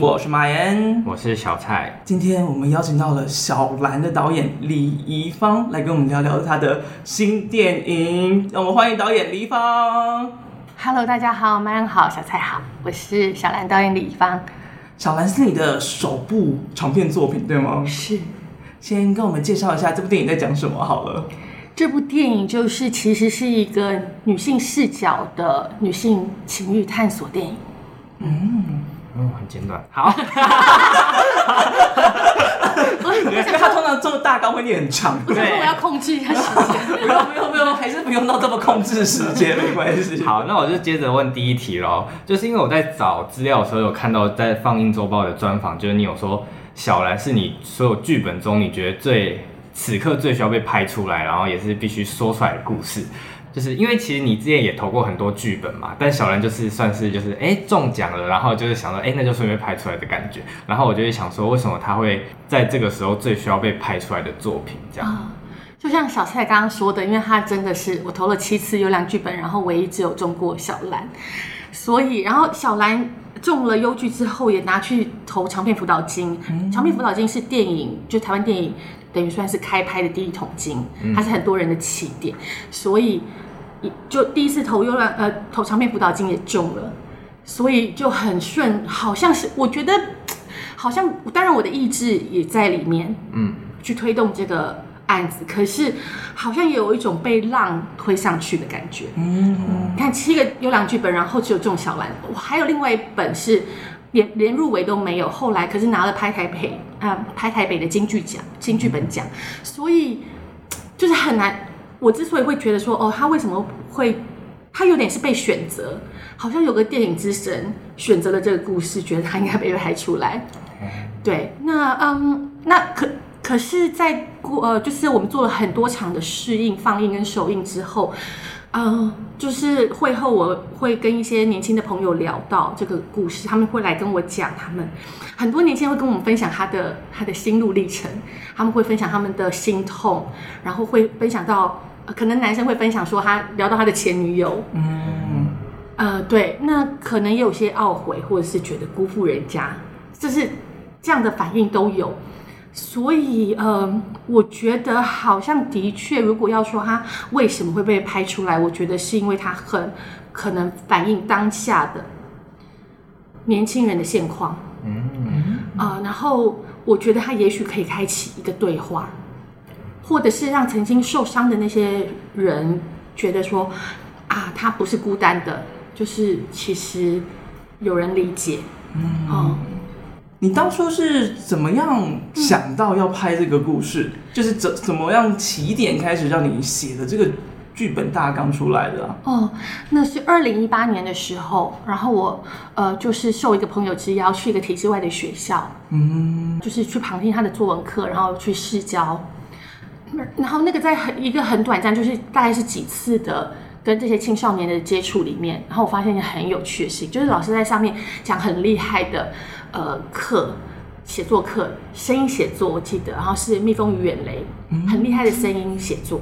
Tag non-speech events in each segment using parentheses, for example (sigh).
我是马岩，我是小蔡。今天我们邀请到了小兰的导演李怡芳来跟我们聊聊他的新电影。让我们欢迎导演李怡芳。Hello，大家好，马岩好，小蔡好，我是小兰导演李怡芳。小兰是你的首部长片作品，对吗？是。先跟我们介绍一下这部电影在讲什么好了。这部电影就是其实是一个女性视角的女性情欲探索电影。嗯，嗯，很简短。(laughs) 好，因为他通常做大纲会念很长，对，(laughs) 我要控制一下时间。不用不用不用，还是不用到这么控制时间，没关系。(laughs) 好，那我就接着问第一题喽，就是因为我在找资料的时候有看到在放映周报的专访，就是你有说小兰是你所有剧本中你觉得最此刻最需要被拍出来，然后也是必须说出来的故事。就是因为其实你之前也投过很多剧本嘛，但小兰就是算是就是哎、欸、中奖了，然后就是想说哎、欸、那就顺便拍出来的感觉，然后我就会想说为什么他会在这个时候最需要被拍出来的作品这样，哦、就像小蔡刚刚说的，因为他真的是我投了七次优良剧本，然后唯一只有中过小兰，所以然后小兰中了优剧之后也拿去投长片辅导金，嗯、长片辅导金是电影就台湾电影等于算是开拍的第一桶金，它是很多人的起点，所以。就第一次投优良呃投长片辅导金也中了，所以就很顺，好像是我觉得 (tsk) 好像当然我的意志也在里面，嗯，去推动这个案子，可是好像也有一种被浪推上去的感觉，嗯，你看七个优良剧本，然后只有中小兰，我还有另外一本是连连入围都没有，后来可是拿了拍台北啊、拍台北的金剧奖金剧本奖，所以就是很难。我之所以会觉得说，哦，他为什么会，他有点是被选择，好像有个电影之神选择了这个故事，觉得他应该被拍出来。对，那嗯，那可可是，在过呃，就是我们做了很多场的试映、放映跟首映之后，嗯，就是会后我会跟一些年轻的朋友聊到这个故事，他们会来跟我讲，他们很多年轻人会跟我们分享他的他的心路历程，他们会分享他们的心痛，然后会分享到。可能男生会分享说他聊到他的前女友，嗯，呃，对，那可能也有些懊悔，或者是觉得辜负人家，就是这样的反应都有。所以，呃，我觉得好像的确，如果要说他为什么会被拍出来，我觉得是因为他很可能反映当下的年轻人的现况，嗯，啊、呃，然后我觉得他也许可以开启一个对话。或者是让曾经受伤的那些人觉得说，啊，他不是孤单的，就是其实有人理解。嗯，哦，你当初是怎么样想到要拍这个故事？嗯，就是怎怎么样起点开始让你写的这个剧本大纲出来的啊？哦，那是二零一八年的时候，然后我呃就是受一个朋友之邀去一个体制外的学校，嗯，就是去旁听他的作文课，然后去试教。然后那个在很一个很短暂，就是大概是几次的跟这些青少年的接触里面，然后我发现一个很有趣的事情，就是老师在上面讲很厉害的呃课，写作课，声音写作我记得，然后是蜜蜂与远雷，很厉害的声音写作，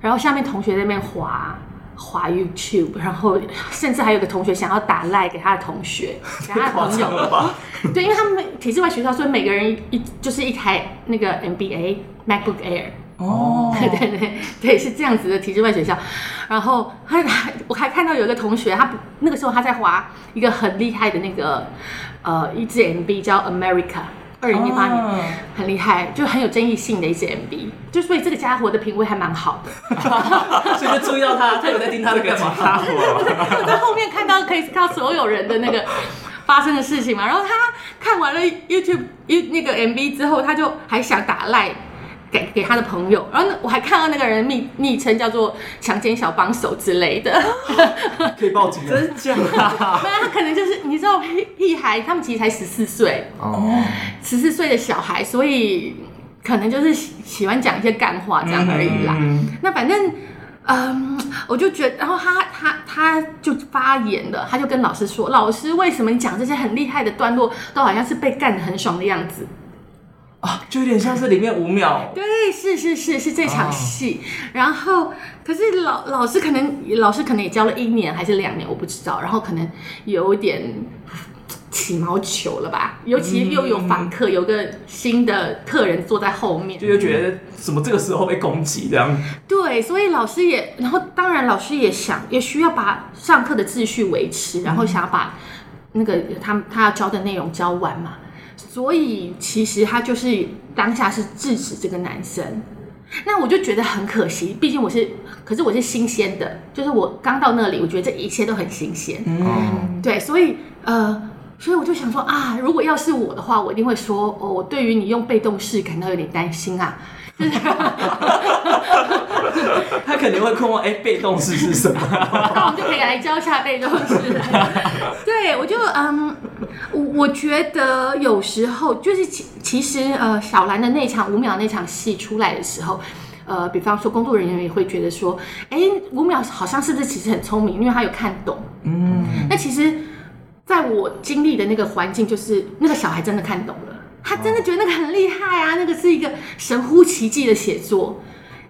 然后下面同学在那边滑滑 YouTube，然后甚至还有个同学想要打赖给他的同学，给他的朋友，(laughs) 对，因为他们体制外学校，所以每个人一就是一台那个 MBA MacBook Air。哦，(laughs) 对对对对，是这样子的体制外学校，然后还我还看到有一个同学，他那个时候他在滑一个很厉害的那个呃一支 MV 叫 America，二零一八年、哦、很厉害，就很有争议性的一支 MV，就所以这个家伙的品味还蛮好的，(laughs) 所以就注意到他，他有在听他的歌吗？我在后面看到可以看到所有人的那个发生的事情嘛，然后他看完了 YouTube 那个 MV 之后，他就还想打赖。给给他的朋友，然后我还看到那个人昵昵称叫做“强奸小帮手”之类的，可以报警，真假？没有，他可能就是你知道屁屁孩，他们其实才十四岁哦，十四岁的小孩，所以可能就是喜喜欢讲一些干话这样而已啦。嗯、那反正嗯，我就觉得，然后他他他就发言了，他就跟老师说：“老师，为什么你讲这些很厉害的段落，都好像是被干得很爽的样子？”啊，就有点像是里面五秒，对，是是是是这场戏。哦、然后，可是老老师可能老师可能也教了一年还是两年，我不知道。然后可能有一点起毛球了吧？尤其又有访客，有个新的客人坐在后面，就又觉得怎么这个时候被攻击这样？对，所以老师也，然后当然老师也想，也需要把上课的秩序维持，然后想要把那个他他要教的内容教完嘛。所以其实他就是当下是制止这个男生。那我就觉得很可惜，毕竟我是，可是我是新鲜的，就是我刚到那里，我觉得这一切都很新鲜。嗯，对，所以呃，所以我就想说啊，如果要是我的话，我一定会说，哦，我对于你用被动式感到有点担心啊。(laughs) 他肯定会困惑，哎，被动式是什么？那我们就可以来教一下被动式。(laughs) 对，我就嗯，我我觉得有时候就是其其实呃，小兰的那场五秒那场戏出来的时候，呃，比方说工作人员也会觉得说，哎，五秒好像是不是其实很聪明，因为他有看懂。嗯，那其实在我经历的那个环境，就是那个小孩真的看懂了。他真的觉得那个很厉害啊！那个是一个神乎其技的写作。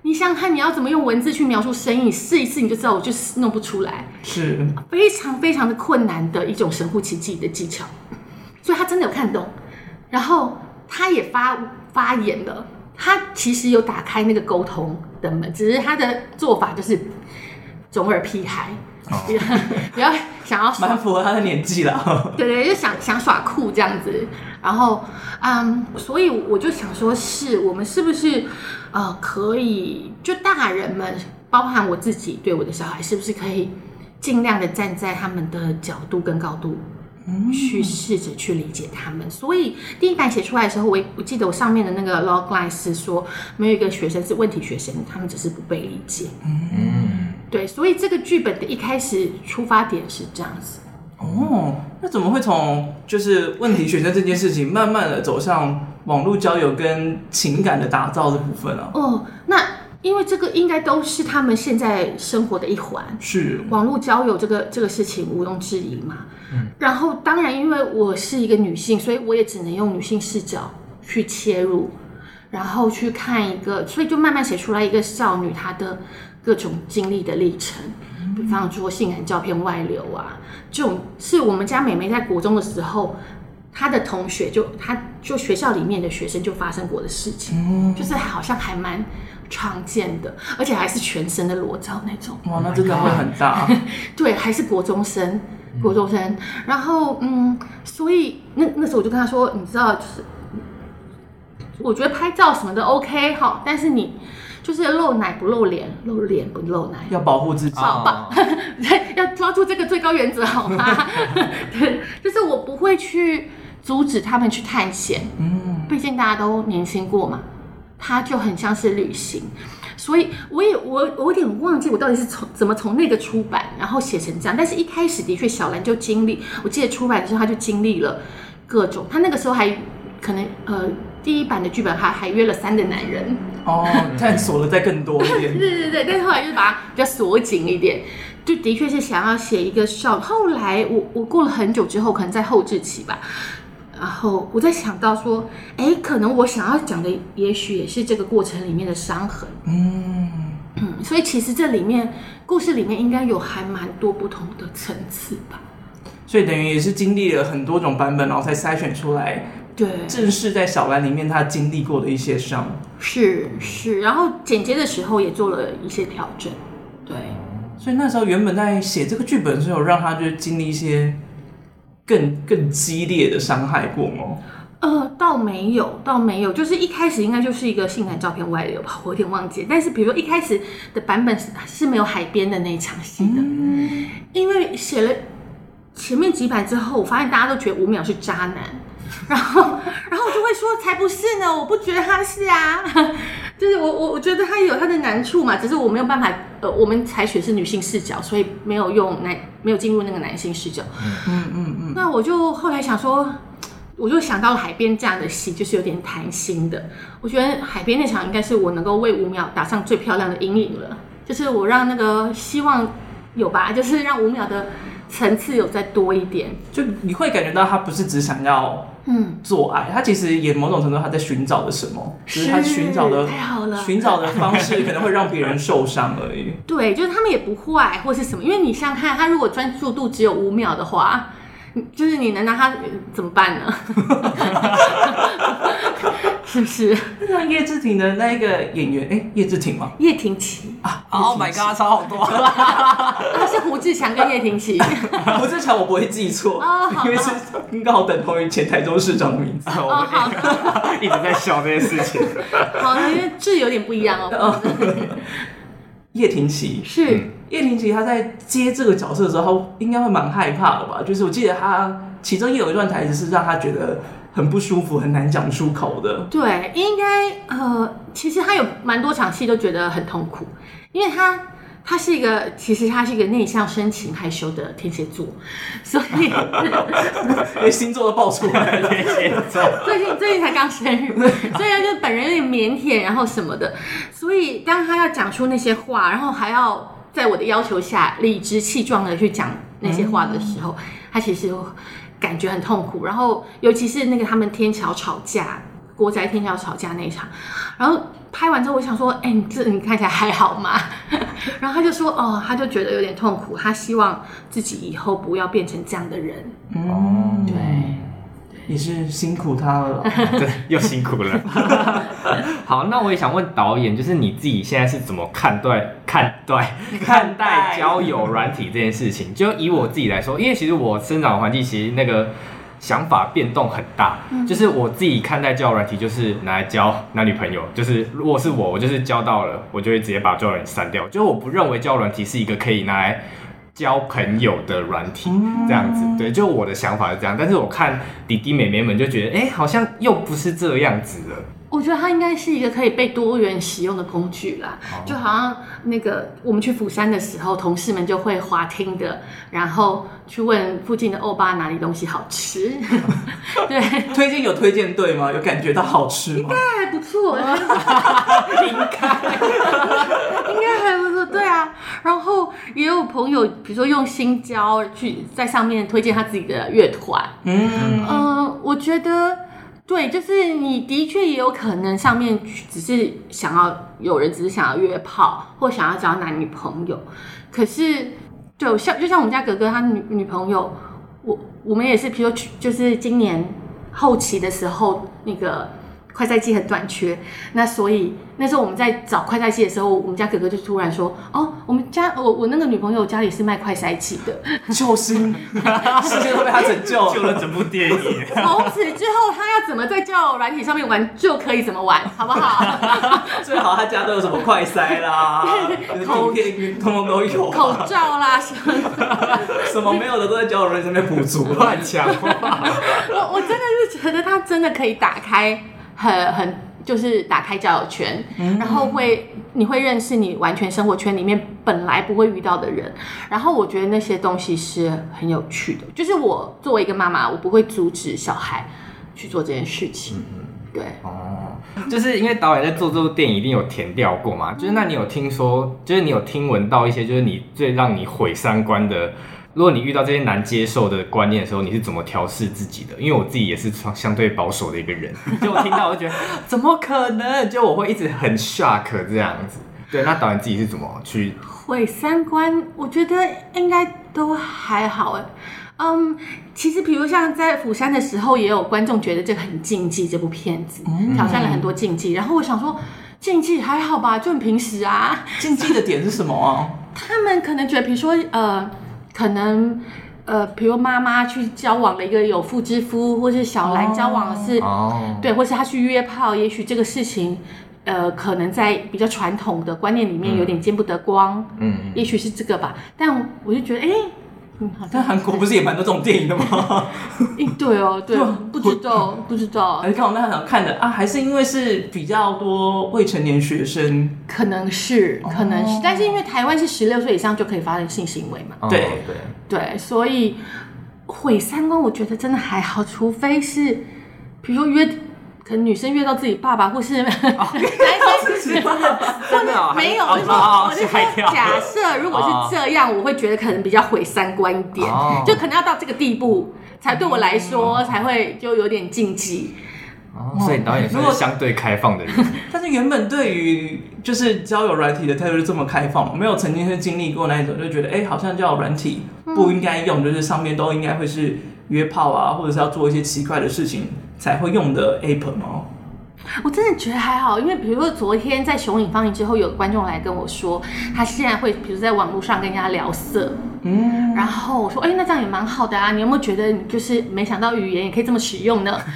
你想想看，你要怎么用文字去描述声音？试一次你就知道，我就是弄不出来，是非常非常的困难的一种神乎其技的技巧。所以他真的有看懂，然后他也发发言了。他其实有打开那个沟通的门，只是他的做法就是中耳屁孩。(laughs) 比较比较想要蛮符合他的年纪了，(laughs) 对对，就想想耍酷这样子，然后嗯，所以我就想说，是我们是不是呃可以就大人们，包含我自己对我的小孩，是不是可以尽量的站在他们的角度跟高度，去试着去理解他们。所以第一版写出来的时候，我我记得我上面的那个 logline 是说，没有一个学生是问题学生，他们只是不被理解。嗯。对，所以这个剧本的一开始出发点是这样子。哦，那怎么会从就是问题学生这件事情，慢慢的走向网络交友跟情感的打造的部分啊？哦，那因为这个应该都是他们现在生活的一环，是网络交友这个这个事情毋庸置疑嘛。嗯，然后当然因为我是一个女性，所以我也只能用女性视角去切入，然后去看一个，所以就慢慢写出来一个少女她的。各种经历的历程，比方说性感照片外流啊，这种是我们家美眉在国中的时候，她的同学就她就学校里面的学生就发生过的事情，嗯、就是好像还蛮常见的，而且还是全身的裸照那种。哇，那真的会很大。(laughs) 对，还是国中生，国中生。然后嗯，所以那那时候我就跟他说，你知道，就是我觉得拍照什么的 OK 好，但是你。就是露奶不露脸，露脸不露奶，要保护自己，好吧？(laughs) 要抓住这个最高原则，好吗？(laughs) 对，就是我不会去阻止他们去探险，嗯，毕竟大家都年轻过嘛，它就很像是旅行，所以我也我我有点忘记我到底是从怎么从那个出版，然后写成这样，但是一开始的确小兰就经历，我记得出版的时候他就经历了各种，他那个时候还可能呃第一版的剧本还还约了三个男人。哦，(laughs) 探索了再更多一点。(laughs) 对对对，但是后来就是把它比较锁紧一点，就的确是想要写一个少。后来我我过了很久之后，可能在后置期吧，然后我在想到说，哎，可能我想要讲的，也许也是这个过程里面的伤痕。嗯嗯，所以其实这里面故事里面应该有还蛮多不同的层次吧。所以等于也是经历了很多种版本，然后才筛选出来。对，正是在小兰里面，他经历过的一些伤，是是，然后剪接的时候也做了一些调整，对，所以那时候原本在写这个剧本的时候，让他就是经历一些更更激烈的伤害过吗？呃，倒没有，倒没有，就是一开始应该就是一个性感照片外流吧，我有点忘记，但是比如说一开始的版本是是没有海边的那一场戏的，嗯，因为写了前面几版之后，我发现大家都觉得五秒是渣男。然后，然后我就会说，才不是呢！我不觉得他是啊，(laughs) 就是我我我觉得他有他的难处嘛，只是我没有办法，呃，我们采取是女性视角，所以没有用男，没有进入那个男性视角。嗯嗯嗯嗯。那我就后来想说，我就想到了海边这样的戏，就是有点谈心的。我觉得海边那场应该是我能够为五秒打上最漂亮的阴影了，就是我让那个希望有吧，就是让五秒的层次有再多一点，就你会感觉到他不是只想要。嗯，做爱，他其实也某种程度他在寻找的什么，是只是他寻找的太好了，寻找的方式可能会让别人受伤而已。对，就是他们也不坏或是什么，因为你想看他如果专注度只有五秒的话，(laughs) 就是你能拿他怎么办呢？(laughs) 是不是？那像叶志婷的那一个演员，哎，叶志婷吗？叶婷琪啊！Oh my god，差好多。(laughs) 他是胡志强跟叶婷琪。(laughs) 胡志强我不会记错，因为是刚好等同于前台中市长的名字。哦，好，一直在笑这件事情。好，因为这有点不一样哦。叶婷琪是叶婷琪，他在接这个角色的时候，他应该会蛮害怕的吧？就是我记得他其中也有一段台词是让他觉得很不舒服、很难讲出口的。对，应该呃，其实他有蛮多场戏都觉得很痛苦，因为他。他是一个，其实他是一个内向、深情、害羞的天蝎座，所以 (laughs) 连 (laughs) 星座都爆出来了。天蝎座 (laughs) 最近最近才刚生日，所以他就本人有点腼腆，然后什么的。所以当他要讲出那些话，然后还要在我的要求下理直气壮的去讲那些话的时候，嗯、他其实感觉很痛苦。然后尤其是那个他们天桥吵架。国宅天桥吵架那一场，然后拍完之后，我想说，哎、欸，你这你看起来还好吗？(laughs) 然后他就说，哦，他就觉得有点痛苦，他希望自己以后不要变成这样的人。嗯，对，也是辛苦他了，(laughs) 对，又辛苦了。(laughs) 好，那我也想问导演，就是你自己现在是怎么看待看待看待交友软体这件事情？就以我自己来说，因为其实我生长环境其实那个。想法变动很大，就是我自己看待交友软体，就是拿来交男女朋友。就是如果是我，我就是交到了，我就会直接把交友软体删掉。就是我不认为交友软体是一个可以拿来交朋友的软体，这样子。对，就我的想法是这样。但是我看弟弟妹妹们就觉得，哎、欸，好像又不是这样子了。我觉得它应该是一个可以被多元使用的工具啦，就好像那个我们去釜山的时候，同事们就会滑听的，然后去问附近的欧巴哪里东西好吃。(laughs) 对，推荐有推荐对吗？有感觉到好吃吗？应该还不错，(laughs) 应该应该还不错。对啊，然后也有朋友，比如说用新交去在上面推荐他自己的乐团。嗯嗯、呃，我觉得。对，就是你的确也有可能上面只是想要有人，只是想要约炮或想要找男女朋友。可是，就像就像我们家哥哥他女女朋友，我我们也是，比如就是今年后期的时候那个。快赛季很短缺，那所以那时候我们在找快赛季的时候，我们家哥哥就突然说：“哦，我们家我我那个女朋友家里是卖快赛季的，(laughs) 救星，世界都被他拯救，(laughs) 救了整部电影。从此之后，他要怎么在交友软体上面玩就可以怎么玩，好不好？(laughs) 最好他家都有什么快塞啦，口片通通都有，口罩啦什么什么没有的都在交友软体上面补足，乱讲话。我我真的是觉得他真的可以打开。很很就是打开交友圈，嗯、然后会你会认识你完全生活圈里面本来不会遇到的人，然后我觉得那些东西是很有趣的。就是我作为一个妈妈，我不会阻止小孩去做这件事情。嗯、对哦，就是因为导演在做这部电影一定有填掉过嘛，就是那你有听说，就是你有听闻到一些，就是你最让你毁三观的。如果你遇到这些难接受的观念的时候，你是怎么调试自己的？因为我自己也是相对保守的一个人，就我听到我就觉得怎么可能？就我会一直很 shock 这样子。对，那导演自己是怎么去毁三观？我觉得应该都还好哎。嗯，其实比如像在釜山的时候，也有观众觉得这个很禁忌，这部片子挑战了很多禁忌。然后我想说，禁忌还好吧，就很平时啊。禁忌的点是什么啊？他们可能觉得，比如说呃。可能，呃，比如妈妈去交往了一个有妇之夫，或是小兰交往的是，oh. Oh. 对，或是他去约炮，也许这个事情，呃，可能在比较传统的观念里面有点见不得光，嗯，也许是这个吧。但我就觉得，哎。嗯，但韩国不是也蛮多这种电影的吗？对哦，对，不知道，不知道。还是看我们那场看的啊？还是因为是比较多未成年学生？可能是，可能是，但是因为台湾是十六岁以上就可以发生性行为嘛？对对对，所以毁三观，我觉得真的还好，除非是比如说约。可能女生约到自己爸爸，或是 (laughs) 男生自己爸爸，真的没有。我就说，我就说，假设如果是这样，我会觉得可能比较毁三观一点，就可能要到这个地步，才对我来说才会就有点禁忌。所以导演是相对开放的人，(laughs) 但是原本对于就是交友软体的态度是这么开放，没有曾经是经历过那一种，就觉得哎，好像交友软体不应该用，就是上面都应该会是。约炮啊，或者是要做一些奇怪的事情才会用的 app 吗？我真的觉得还好，因为比如说昨天在雄影放映之后，有观众来跟我说，他现在会比如在网络上跟人家聊色，嗯，然后我说，哎、欸，那这样也蛮好的啊，你有没有觉得你就是没想到语言也可以这么使用呢？(laughs)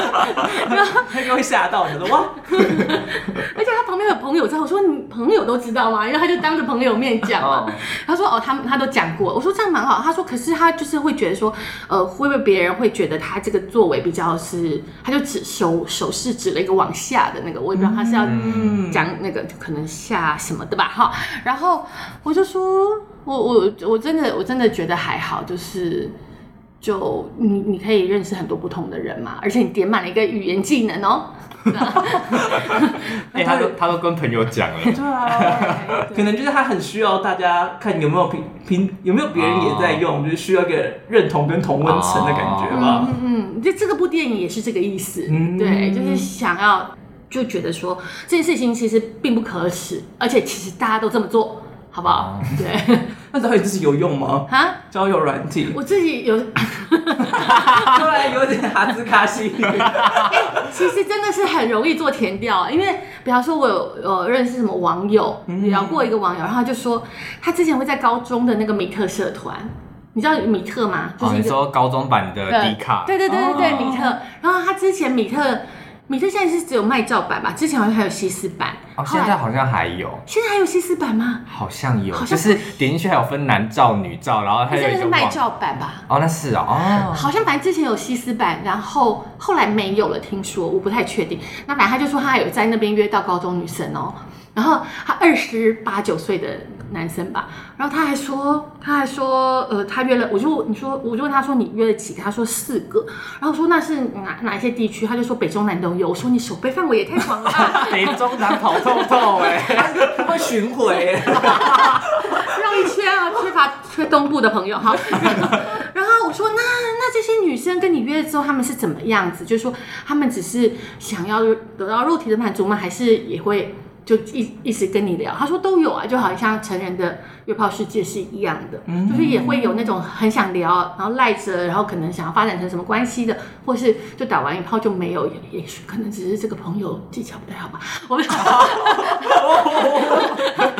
(laughs) 他就会吓到你，说哇，(laughs) 而且他旁边有朋友在，我说你朋友都知道吗？因为他就当着朋友面讲嘛，他说哦，他他都讲过，我说这样蛮好，他说可是他就是会觉得说，呃，会不会别人会觉得他这个作为比较是，他就。指手手势指了一个往下的那个，我也不知道他是要讲那个可能下什么的吧，哈。然后我就说，我我我真的我真的觉得还好，就是就你你可以认识很多不同的人嘛，而且你点满了一个语言技能哦。(laughs) 哎、欸，他都他都跟朋友讲了，对啊，可能就是他很需要大家看有没有平平有没有别人也在用，哦、就是需要一个认同跟同温层的感觉吧。嗯嗯，这这个部电影也是这个意思，嗯、对，就是想要就觉得说这件事情其实并不可耻，而且其实大家都这么做。好不好？哦、对，(laughs) 那到底自己有用吗？啊，交友软体，我自己有，(laughs) 突然，有点哈兹卡西。(laughs) 其实真的是很容易做填调，因为比方说，我有呃认识什么网友，聊过一个网友，然后他就说他之前会在高中的那个米特社团，你知道米特吗？就是、哦、你说高中版的迪卡，对对对对对，米特。然后他之前米特。米特现在是只有卖照版吧？之前好像还有西斯版哦，现在好像还有。现在还有西施版吗？好像有，像就是点进去还有分男照、女照，然后还有一个。现在是卖照版吧？哦，那是哦，哦。好像反正之前有西施版，然后后来没有了，听说我不太确定。那反正他就说他有在那边约到高中女生哦。然后他二十八九岁的男生吧，然后他还说，他还说，呃，他约了，我就你说，我就问他说，你约了几个？他说四个。然后说那是哪哪一些地区？他就说北中南都有。我说你手背范围也太广了吧，(laughs) 北中南跑透透哎，他会巡回，绕一圈啊，缺乏缺东部的朋友哈。(laughs) 然后我说那那这些女生跟你约了之后，他们是怎么样子？就是说他们只是想要得到肉体的满足吗？还是也会？就一一直跟你聊，他说都有啊，就好像成人的约炮世界是一样的，嗯、就是也会有那种很想聊，然后赖着，然后可能想要发展成什么关系的，或是就打完一炮就没有，也也许可能只是这个朋友技巧不太好吧。我们 (laughs)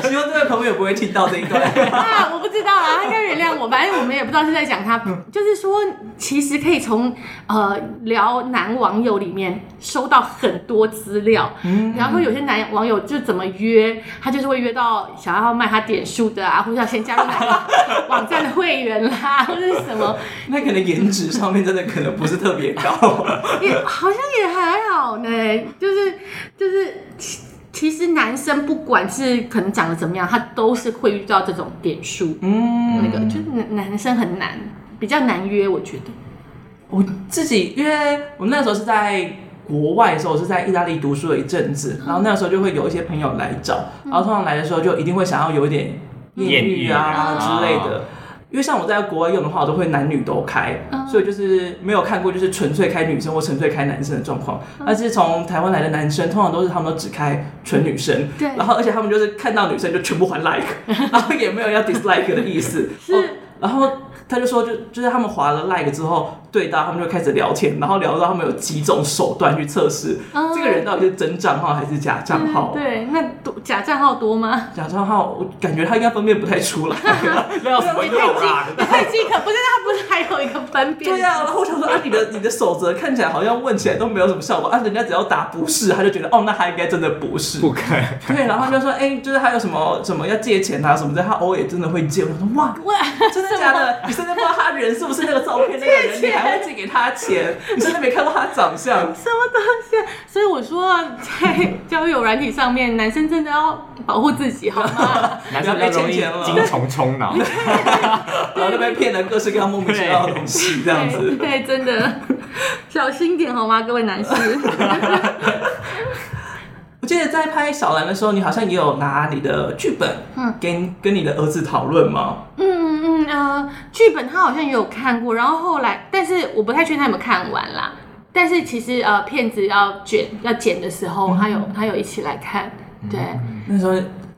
希望这个朋友不会听到这一段啊，我不知道啊，他应该原谅我，反正我们也不知道是在讲他，就是说其实可以从呃聊男网友里面收到很多资料，嗯，比方说有些男网友就。怎么约？他就是会约到想要卖他点数的啊，或者要先加入哪个网站的会员啦，(laughs) 或者是什么？那可能颜值上面真的可能不是特别高，(laughs) 也好像也还好呢。就是就是，其其实男生不管是可能长得怎么样，他都是会遇到这种点数。嗯，那个就是男生很难，比较难约，我觉得。我自己因为我那时候是在。国外的时候，我是在意大利读书了一阵子，然后那个时候就会有一些朋友来找，然后通常来的时候就一定会想要有一点艳遇啊之类的，因为像我在国外用的话，我都会男女都开，所以就是没有看过就是纯粹开女生或纯粹开男生的状况。但是从台湾来的男生，通常都是他们都只开纯女生，对，然后而且他们就是看到女生就全部还 like，(laughs) 然后也没有要 dislike 的意思，是，然后。他就说就，就就是他们划了 like 之后，对到他们就开始聊天，然后聊到他们有几种手段去测试、嗯、这个人到底是真账号还是假账号、嗯。对，那多假账号多吗？假账号，我感觉他应该分辨不太出来。(laughs) 没有什么用啊？太饥渴，不是他不是还有一个分辨？对啊，然后我想说啊，你的你的守则看起来好像问起来都没有什么效果啊，人家只要打不是，他就觉得哦，那他应该真的不是。对，然后他就说哎、欸，就是他有什么什么要借钱啊什么的，他偶尔也真的会借。我说哇，哇真的假的？(laughs) 你甚至不知道他人。是不是那个照片那个人？你还会寄给他钱？(laughs) 你真的没看过他长相？什么东西？所以我说，在交友软体上面，男生真的要保护自己，好吗？(laughs) 男生被钱钱了，精虫充脑，(laughs) 然后就被骗了各式各样莫名其妙的东西，这样子。对，真的小心点好吗，各位男士？我记得在拍小兰的时候，你好像也有拿你的剧本，嗯，跟跟你的儿子讨论吗？嗯。嗯呃，剧本他好像也有看过，然后后来，但是我不太确定他有没有看完啦。但是其实呃，片子要剪要剪的时候，他有他有一起来看。对，那时候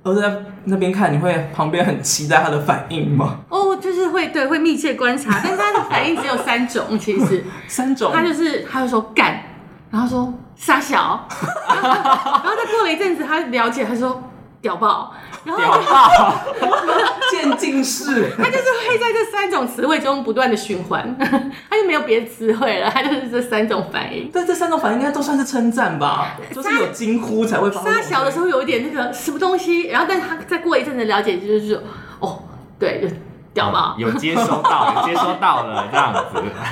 儿子在那边看，你会旁边很期待他的反应吗？哦，就是会对会密切观察，但是他的反应只有三种，其实 (laughs) 三种，他就是他就说干，然后说傻小，(laughs) 然后，再过了一阵子，他了解，他说屌爆。然后屌爆，(laughs) 渐进式，他就是会在这三种词汇中不断的循环，(laughs) 他就没有别的词汇了，他就是这三种反应。但这三种反应应该都算是称赞吧？就是有惊呼才会发。傻小的时候有一点那个什么东西，然后但他再过一阵子了解，就是说哦，对，就屌爆，有接收到，(laughs) 有接收到了这样子。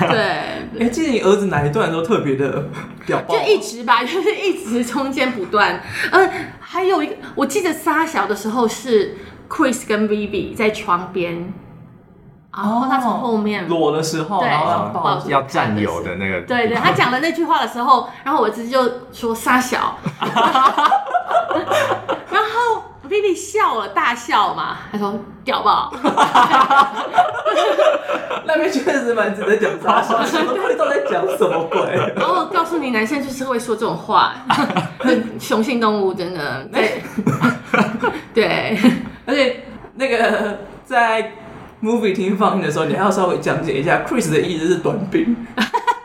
对，哎，记得你儿子哪一段都特别的屌爆？就一直吧，(laughs) 就是一直中间不断，嗯。还有一个，我记得沙小的时候是 Chris 跟 Vivi 在床边，然后他从后面裸的时候，对，要占有的那个，对对，他讲了那句话的时候，然后我直接就说撒小，(laughs) 然后 Vivi 笑了，大笑嘛，他说屌爆，(laughs) 那边确实蛮值得讲撒小，什么鬼都在讲什么鬼？然后告诉你，男生就是会说这种话。雄性动物真的对，(laughs) 对，而且那个在 movie 厅放映的时候，你还要稍微讲解一下，Chris 的意思是短柄。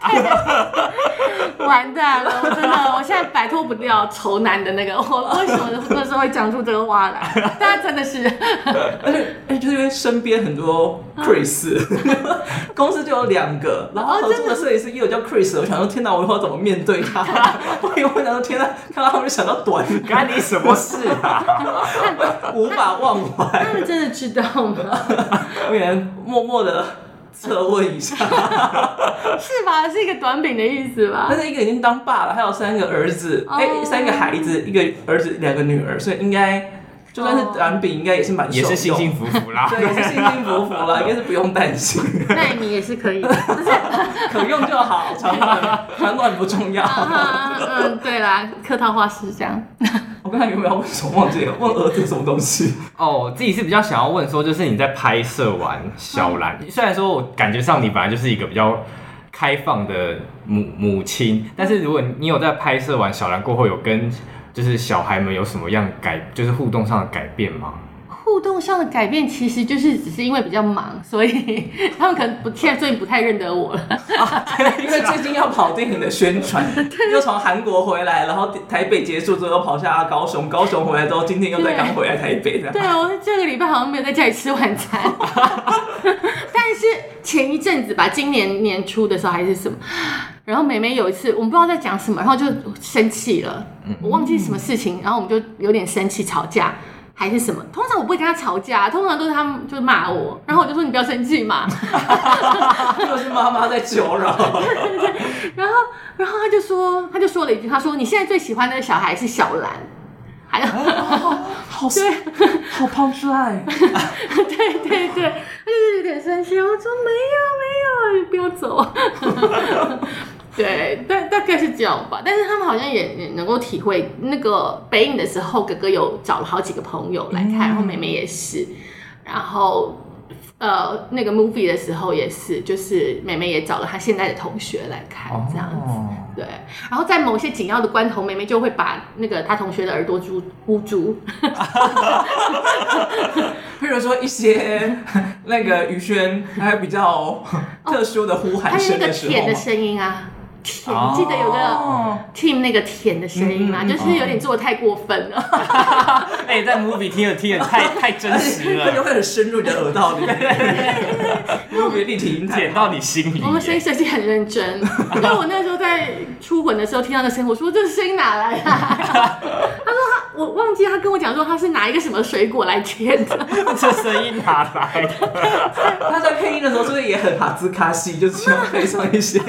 (laughs) 完蛋了，我真的，我现在摆脱不掉丑男的那个，我为什么那时候会讲出这个话来？大家真的是，而 (laughs) 且哎，就是因为身边很多 Chris，(laughs) 公司就有两个，然后合作的摄影师也有叫 Chris，我想说天哪，我以后怎么面对他？我以后想说天哪，看到他们就想到短，干你什么事啊？无法忘怀。他们真的知道吗？我也默默的。侧问一下，(laughs) 是吧？是一个短柄的意思吧？但是一个已经当爸了，还有三个儿子，哎、oh. 欸，三个孩子，一个儿子，两个女儿，所以应该就算是短柄，应该也是蛮，也是幸幸福福啦。对，也是幸幸福福啦，(laughs) 应该是不用担心。那你也是可以，(laughs) 可用就好，长短长短不重要。嗯，对啦，客套话是这样。我刚才有没有问什么？忘记了，问儿子什么东西？哦，我自己是比较想要问说，就是你在拍摄完小兰，嗯、虽然说我感觉上你本来就是一个比较开放的母母亲，但是如果你有在拍摄完小兰过后，有跟就是小孩们有什么样改，就是互动上的改变吗？互动上的改变其实就是只是因为比较忙，所以 (laughs) 他们可能不现在最近不太认得我了。啊、(laughs) 因为最近要跑电影的宣传，又从韩国回来，然后台北结束之后又跑下高雄，高雄回来之后今天又再刚回来台北这样。对啊，我这个礼拜好像没有在家里吃晚餐。(laughs) 但是前一阵子吧，今年年初的时候还是什么，然后妹妹有一次我们不知道在讲什么，然后就生气了，我忘记什么事情，然后我们就有点生气吵架。还是什么？通常我不会跟他吵架，通常都是他们就是骂我，然后我就说你不要生气嘛。(laughs) (laughs) 又是妈妈在求饶。然后，然后他就说，他就说了一句，他说你现在最喜欢的小孩是小兰。还有，哦、好对，好胖出来。(laughs) 对对对，他就是有点生气。我说没有没有，你不要走。对，大大概是这样吧。但是他们好像也也能够体会那个北影的时候，哥哥有找了好几个朋友来看，嗯、然后妹妹也是。然后呃，那个 movie 的时候也是，就是妹妹也找了她现在的同学来看，这样子。哦、对。然后在某些紧要的关头，妹妹就会把那个她同学的耳朵住捂住。譬如 (laughs) 说一些 (laughs) 那个宇轩还有比较特殊的呼喊声的时候，哦、还有那个舔的声音啊。甜，记得有个 team 那个甜的声音吗？嗯、就是有点做的太过分了。(laughs) 哎、欸，在 movie 听了听了太太真实了，又会很深入你的耳道里面。(laughs) movie 立体音舔到你心里。我们声音设计很认真。(laughs) 因为我那时候在初吻的时候听到的声音，我说这声音哪来的？他说他，我忘记他跟我讲说他是拿一个什么水果来舔的。这声音哪来的？他在配音的时候是不是也很哈兹卡西？就是希望配上一些。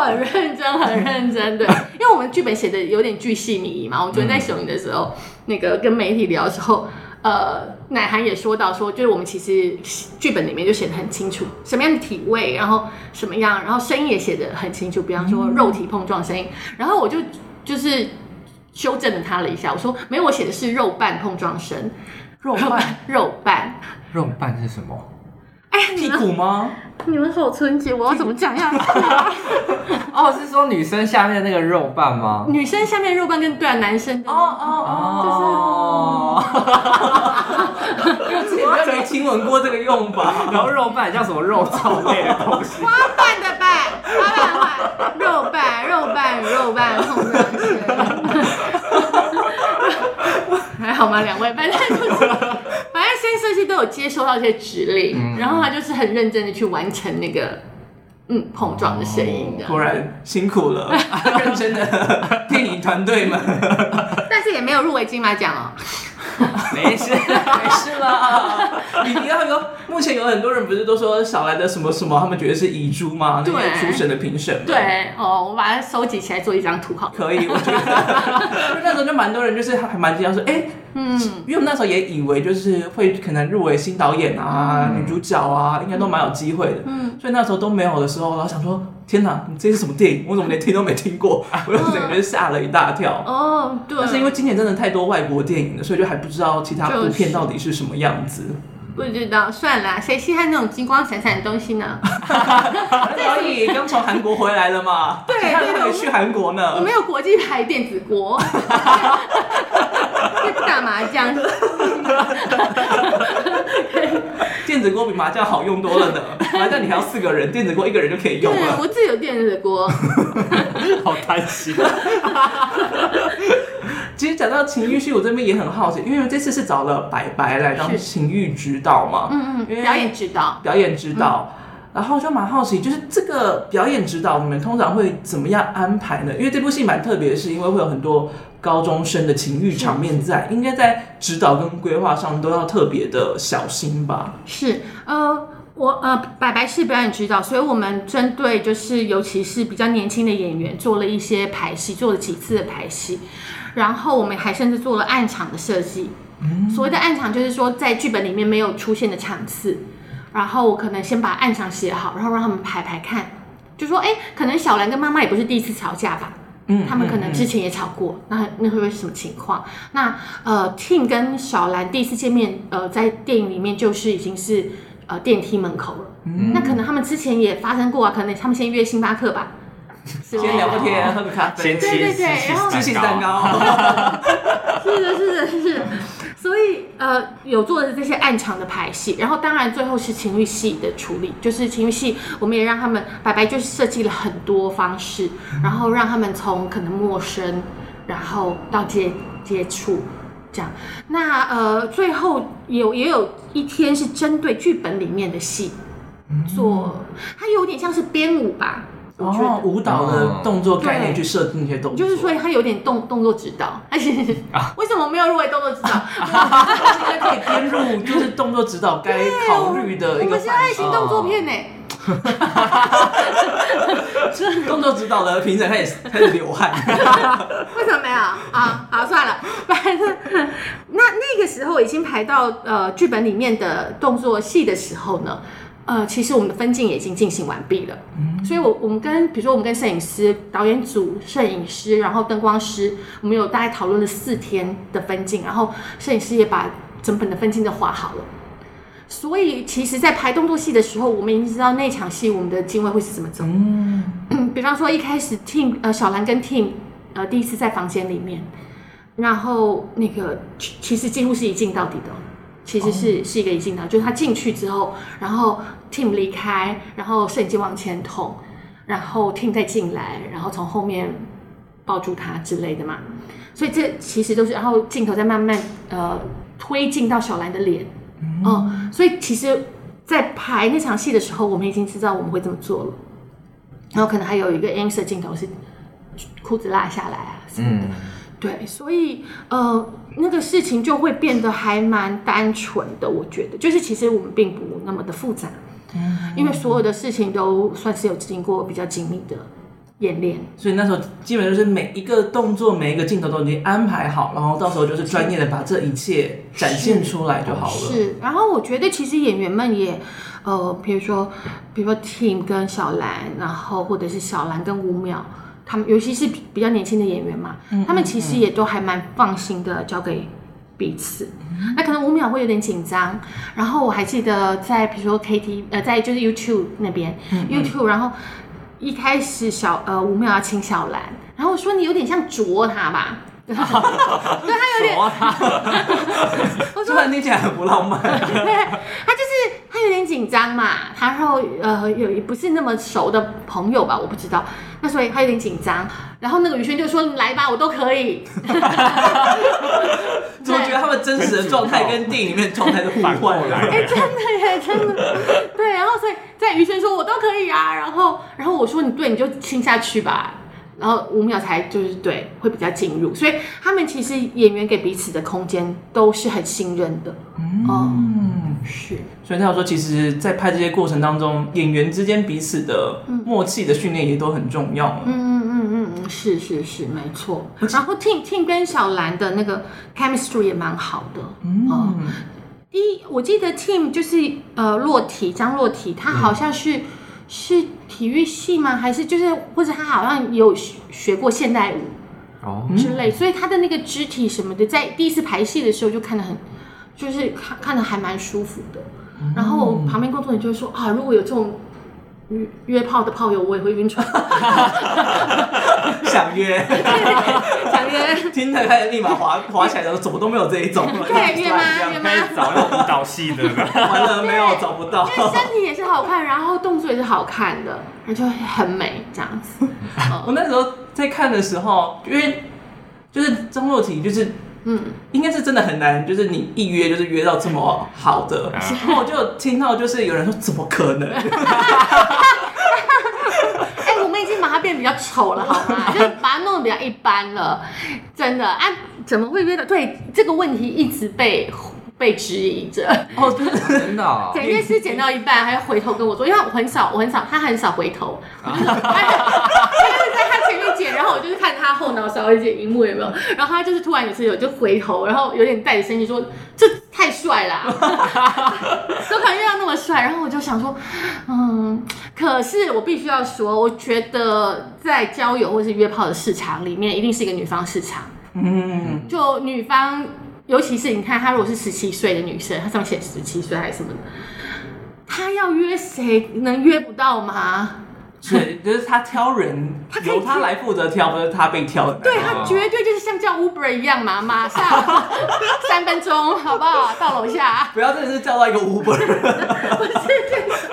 很认真，很认真，对，因为我们剧本写的有点巨细靡遗嘛。我昨天在首映的时候，嗯、那个跟媒体聊的时候，呃，奶涵也说到说，就是我们其实剧本里面就写的很清楚，什么样的体位，然后什么样，然后声音也写的很清楚，比方说肉体碰撞声音。嗯、然后我就就是修正了他了一下，我说没有，我写的是肉瓣碰撞声，肉瓣，肉瓣，肉瓣是什么？哎呀，屁股吗？你们好纯洁，我要怎么讲下去啊？(laughs) 哦，是说女生下面那个肉瓣吗？女生下面肉瓣跟对啊，男生的哦哦哦，哦，因为之没听闻过这个用法。然后肉瓣叫什么肉燥类的东西？花瓣的瓣，花瓣的瓣，肉瓣，肉瓣，肉瓣碰上去，(laughs) 还好吗？两位，反正就是，(laughs) 反正先设计都有接收到一些指令，嗯然后他就是很认真的去完成那个嗯碰撞的声音的。果然辛苦了，(laughs) 认真的电影团队们。但是也没有入围金马奖哦。(laughs) 没事，没事啦。(laughs) 你你要有，目前有很多人不是都说小兰的什么什么，他们觉得是遗珠吗？那些初审的评审们。对哦，我把它收集起来做一张图好了。可以，我觉得，那时候就蛮多人，就是还蛮惊讶说，哎、欸，嗯，因为我们那时候也以为就是会可能入围新导演啊、嗯、女主角啊，应该都蛮有机会的，嗯，所以那时候都没有的时候，然后想说，天哪，你这是什么电影？我怎么连听都没听过？(laughs) 我就整个人吓了一大跳。哦，对。但是因为今年真的太多外国电影了，所以就还不知道其他部片到底是什么样子。不知道，算了，谁稀罕那种金光闪闪的东西呢？(laughs) 所以刚从韩国回来了嘛？(laughs) 对，他还没去韩国呢。我没有国际牌电子锅，打麻将。(laughs) 电子锅比麻将好用多了呢，麻将你还要四个人，电子锅一个人就可以用了。我自己有电子锅。(laughs) 好贪心。(laughs) 其实讲到情欲戏，我这边也很好奇，因为这次是找了白白来当情欲指导嘛，嗯嗯，表演指导，表演指导，嗯、然后就蛮好奇，就是这个表演指导，你们通常会怎么样安排呢？因为这部戏蛮特别的是，因为会有很多高中生的情欲场面在，应该在指导跟规划上都要特别的小心吧？是，呃，我呃，白白是表演指导，所以我们针对就是尤其是比较年轻的演员做了一些排戏，做了几次的排戏。然后我们还甚至做了暗场的设计，嗯、所谓的暗场就是说在剧本里面没有出现的场次，然后我可能先把暗场写好，然后让他们排排看，就说哎，可能小兰跟妈妈也不是第一次吵架吧，嗯，他们可能之前也吵过，嗯、那那会不会是什么情况？那呃，Tim 跟小兰第一次见面，呃，在电影里面就是已经是呃电梯门口了，嗯，那可能他们之前也发生过啊，可能他们先约星巴克吧。先聊个天，喝个咖啡，对对对，然后鸡翅蛋糕，是的，是的，是的。所以呃，有做的这些暗场的排戏，然后当然最后是情欲戏的处理，就是情欲戏，我们也让他们白白就是设计了很多方式，然后让他们从可能陌生，然后到接接触这样。那呃，最后有也有一天是针对剧本里面的戏做，它有点像是编舞吧。我觉得舞蹈的动作概念去设定一些动作，就是说他有点动动作指导，而且 (laughs) 为什么没有入围动作指导？应该可以编入，就是动作指导该考虑的一个。我们是爱情动作片呢，(laughs) 动作指导的评审开始开始流汗，(laughs) 为什么没有？啊，好算了，反正那那个时候已经排到呃剧本里面的动作戏的时候呢。呃，其实我们的分镜也已经进行完毕了，嗯，所以我，我我们跟比如说我们跟摄影师、导演组、摄影师，然后灯光师，我们有大概讨论了四天的分镜，然后摄影师也把整本的分镜都画好了。所以，其实，在拍动作戏的时候，我们已经知道那场戏我们的镜位会是怎么走。嗯，(clears throat) 比方说一开始 Team 呃小兰跟 Team 呃第一次在房间里面，然后那个其实几乎是一镜到底的。其实是、oh. 是一个一镜到，就是他进去之后，然后 Tim 离开，然后摄影机往前捅，然后 Tim 再进来，然后从后面抱住他之类的嘛。所以这其实都是，然后镜头在慢慢呃推进到小兰的脸，嗯、mm. 呃，所以其实，在排那场戏的时候，我们已经知道我们会这么做了。然后可能还有一个 insert 镜头是裤子拉下来啊什么的。Mm. 对，所以呃，那个事情就会变得还蛮单纯的。我觉得，就是其实我们并不那么的复杂，嗯，因为所有的事情都算是有经过比较精密的演练。所以那时候基本就是每一个动作、每一个镜头都已经安排好，然后到时候就是专业的把这一切展现出来就好了。是，是，然后我觉得其实演员们也呃，比如说，比如说 Tim 跟小兰，然后或者是小兰跟吴淼。他们尤其是比较年轻的演员嘛，他们其实也都还蛮放心的交给彼此。那可能五秒会有点紧张，然后我还记得在比如说 K T 呃，在就是 YouTube 那边、嗯嗯、YouTube，然后一开始小呃五秒要请小兰，然后我说你有点像啄他吧。(laughs) 对，他有点，(laughs) 我说你听起来很不浪漫。(laughs) 对，他就是他有点紧张嘛，他然后呃有不是那么熟的朋友吧，我不知道，那所以他有点紧张。然后那个宇轩就说：“你来吧，我都可以。”怎么觉得他们真实的状态跟电影里面状态都互换了？哎，真的耶，真的。对，然后所以在宇轩说：“我都可以啊。”然后然后我说：“你对，你就亲下去吧。”然后五秒才就是对，会比较进入，所以他们其实演员给彼此的空间都是很信任的。嗯，嗯是。所以他有说，其实，在拍这些过程当中，演员之间彼此的默契的训练也都很重要。嗯嗯嗯嗯嗯，是是是，没错。然后 Tim Tim 跟小兰的那个 chemistry 也蛮好的。嗯。嗯第一，我记得 Tim 就是呃，洛体张洛体，他好像是。嗯是体育系吗？还是就是或者他好像有学过现代舞哦之类，所以他的那个肢体什么的，在第一次排戏的时候就看得很，就是看看的还蛮舒服的。然后旁边工作人员就会说啊，如果有这种。约约炮的炮友，我也会晕船。(laughs) 想约，(laughs) 想约，听着开始立马滑滑起来的时候，怎么都没有这一种。(laughs) 对，约吗？约吗？找那种舞蹈系的，完了没有找不到。身体也是好看，然后动作也是好看的，那就很美这样子。我那时候在看的时候，因为就是张若缇，就是。嗯，应该是真的很难，就是你一约就是约到这么好的，然后我就听到就是有人说怎么可能？(laughs) (laughs) 哎、欸，我们已经把它变比较丑了，好吗？(laughs) 就是把它弄得比较一般了，真的啊？怎么会约到？对，这个问题一直被。被质疑着哦，真的、哦，剪接师剪到一半还要回头跟我说，因为我很少，我很少，他很少回头，他就在然后我就是看他后脑勺一剪荧幕有没有，然后他就是突然有次有就回头，然后有点带着生气说，这太帅啦，(laughs) 都可能遇到那么帅，然后我就想说，嗯，可是我必须要说，我觉得在交友或是约炮的市场里面，一定是一个女方市场，嗯，就女方。尤其是你看，她如果是十七岁的女生，她上面写十七岁还是什么的，她要约谁能约不到吗？对，就是他挑人，他由他来负责挑，不是他被挑的。对，他绝对就是像叫 Uber 一样嘛，马上 (laughs) 三分钟，好不好？到楼下。(laughs) 不要真的是叫到一个 Uber。(laughs) 不是，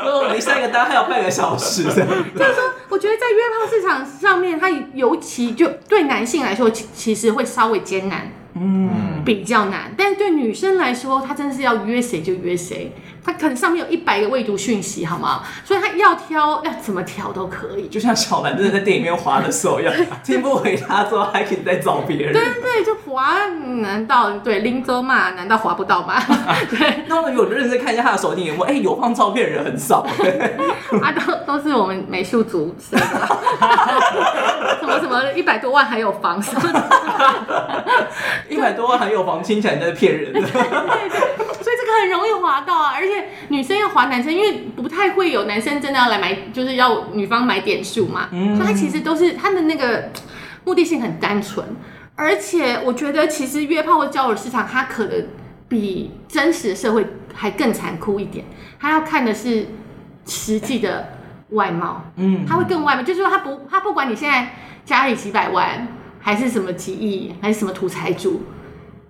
如果你下一个单还有半个小时。就是说，我觉得在约炮市场上面，他尤其就对男性来说，其其实会稍微艰难。嗯，比较难，但是对女生来说，她真的是要约谁就约谁。她可能上面有一百个未读讯息，好吗？所以她要挑，要怎么挑都可以。就像小兰真的在电影院滑的时候一样，(laughs) 听不回他之后还可以再找别人。对对，就滑，难道对林州嘛？难道滑不到吗？(laughs) 对。(laughs) 那我有认真看一下他的手机有没有？哎，有放照片的人很少。啊，都都是我们美术组什么什么一百多万还有房什么的。一百多万还有房，听起来在骗人。(laughs) 对对对，所以这个很容易滑到啊，而且。女生要滑男生，因为不太会有男生真的要来买，就是要女方买点数嘛。嗯，所以他其实都是他的那个目的性很单纯，而且我觉得其实约炮或交友市场，它可能比真实的社会还更残酷一点。他要看的是实际的外貌，嗯，他会更外貌，就是说他不他不管你现在家里几百万，还是什么几亿，还是什么土财主。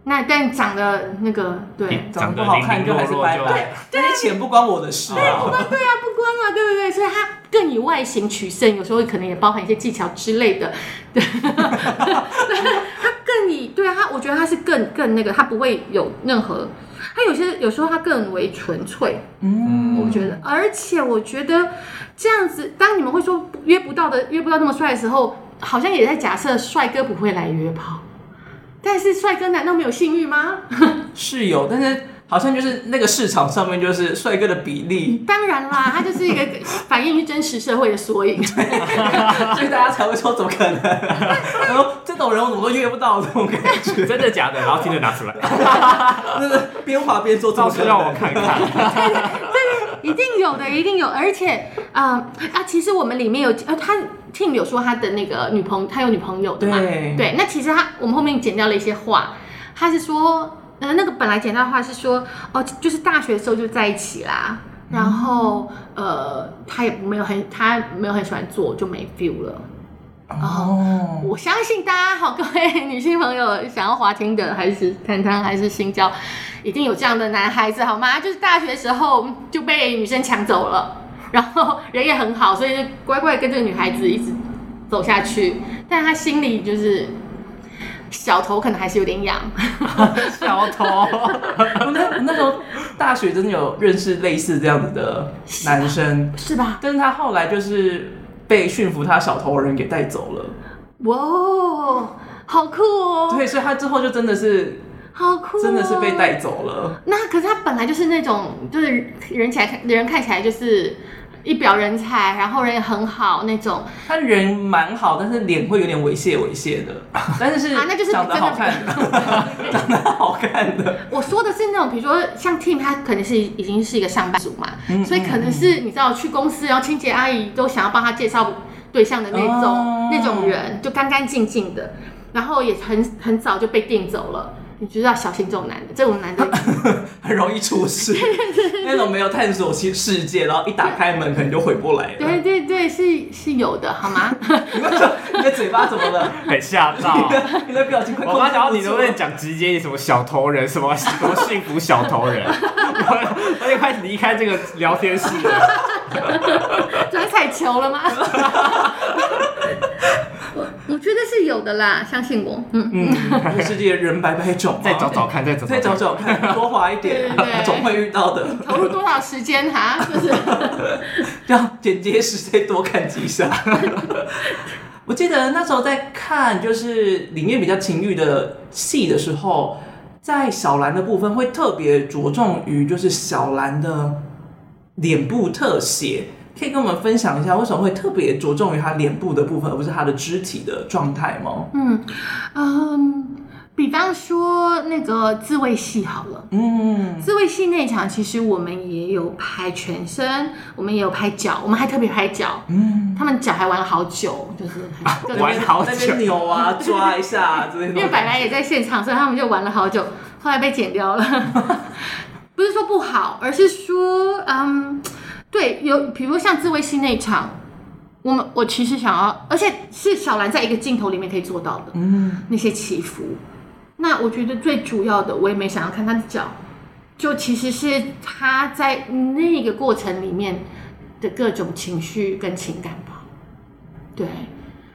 那但长得那个对，长得不好看就还是拜拜。对，这些钱不关我的事啊。对，不关对啊，不关嘛，对不对？所以他更以外形取胜，有时候可能也包含一些技巧之类的。(laughs) 对，他更以对啊，他我觉得他是更更那个，他不会有任何，他有些有时候他更为纯粹。嗯，我觉得，而且我觉得这样子，当你们会说约不到的约不到那么帅的时候，好像也在假设帅哥不会来约炮。但是帅哥难道没有性欲吗？(laughs) 是有，但是好像就是那个市场上面就是帅哥的比例。当然啦，他就是一个 (laughs) 反映于真实社会的缩影，(laughs) 所以大家才会说怎么可能？(laughs) 然后这种人我怎么都约不到这种感觉，真的假的？然后听着拿出来，就是边滑边做，照片让我看看。对对对，一定有的，一定有，而且啊、呃、啊，其实我们里面有呃他。Tim 有说他的那个女朋友，他有女朋友的嘛？对，对，那其实他我们后面剪掉了一些话，他是说呃，那个本来简单的话是说，哦，就是大学的时候就在一起啦，然后呃，他也没有很他没有很喜欢做，就没 feel 了。哦，我相信大家好，各位女性朋友想要滑听的，还是谈谈，还是新交，一定有这样的男孩子好吗？就是大学的时候就被女生抢走了，然后人也很好，所以就乖乖跟这个女孩子一直走下去，但他心里就是小头可能还是有点痒。(laughs) 小头，(laughs) 我那我那时候大学真的有认识类似这样子的男生，是吧？但是他后来就是。被驯服他小头的人给带走了，哇，好酷哦！对，所以他之后就真的是好酷，真的是被带走了。那可是他本来就是那种，就是人起来看人看起来就是一表人才，然后人也很好那种。他人蛮好，但是脸会有点猥亵猥亵的，(laughs) 但是是啊，那就是长得好看的，(laughs) 长得好看的。我说的是那种，比如说像 Tim，他可能是已经是一个上班族嘛，嗯、所以可能是你知道去公司，然后清洁阿姨都想要帮他介绍对象的那种、哦、那种人，就干干净净的，然后也很很早就被订走了。你就要小心这种男的，这种男的 (laughs) 很容易出事。那种没有探索新世界，然后一打开门可能就回不来了。对对对，是是有的，好吗？(laughs) 你的嘴巴怎么了？很吓到。(laughs) 你的表情快。我刚想到你能不能讲直接什么小头人，什么什么幸福小头人，我就开始离开这个聊天室了。转彩球了吗？我 (laughs) 我觉得是有的啦，相信我。嗯嗯，世界人百百种，再找找看，再找再找找看，多滑一点，(laughs) 总会遇到的。投入多少时间哈？(laughs) 就是要剪接时再多看几下。我记得那时候在看，就是里面比较情欲的戏的时候，在小兰的部分会特别着重于就是小兰的脸部特写。可以跟我们分享一下，为什么会特别着重于他脸部的部分，而不是他的肢体的状态吗？嗯嗯，比方说那个自慰戏好了，嗯，自慰戏那场其实我们也有拍全身，我们也有拍脚，我们还特别拍脚，嗯，他们脚还玩了好久，就是很 (laughs) 玩好久，在那边扭啊抓一下，因为白白也在现场，所以他们就玩了好久，后来被剪掉了，(laughs) 不是说不好，而是说嗯。对，有比如像自慰戏那一场，我们我其实想要，而且是小兰在一个镜头里面可以做到的，嗯，那些起伏。那我觉得最主要的，我也没想要看他的脚，就其实是他在那个过程里面的各种情绪跟情感吧。对，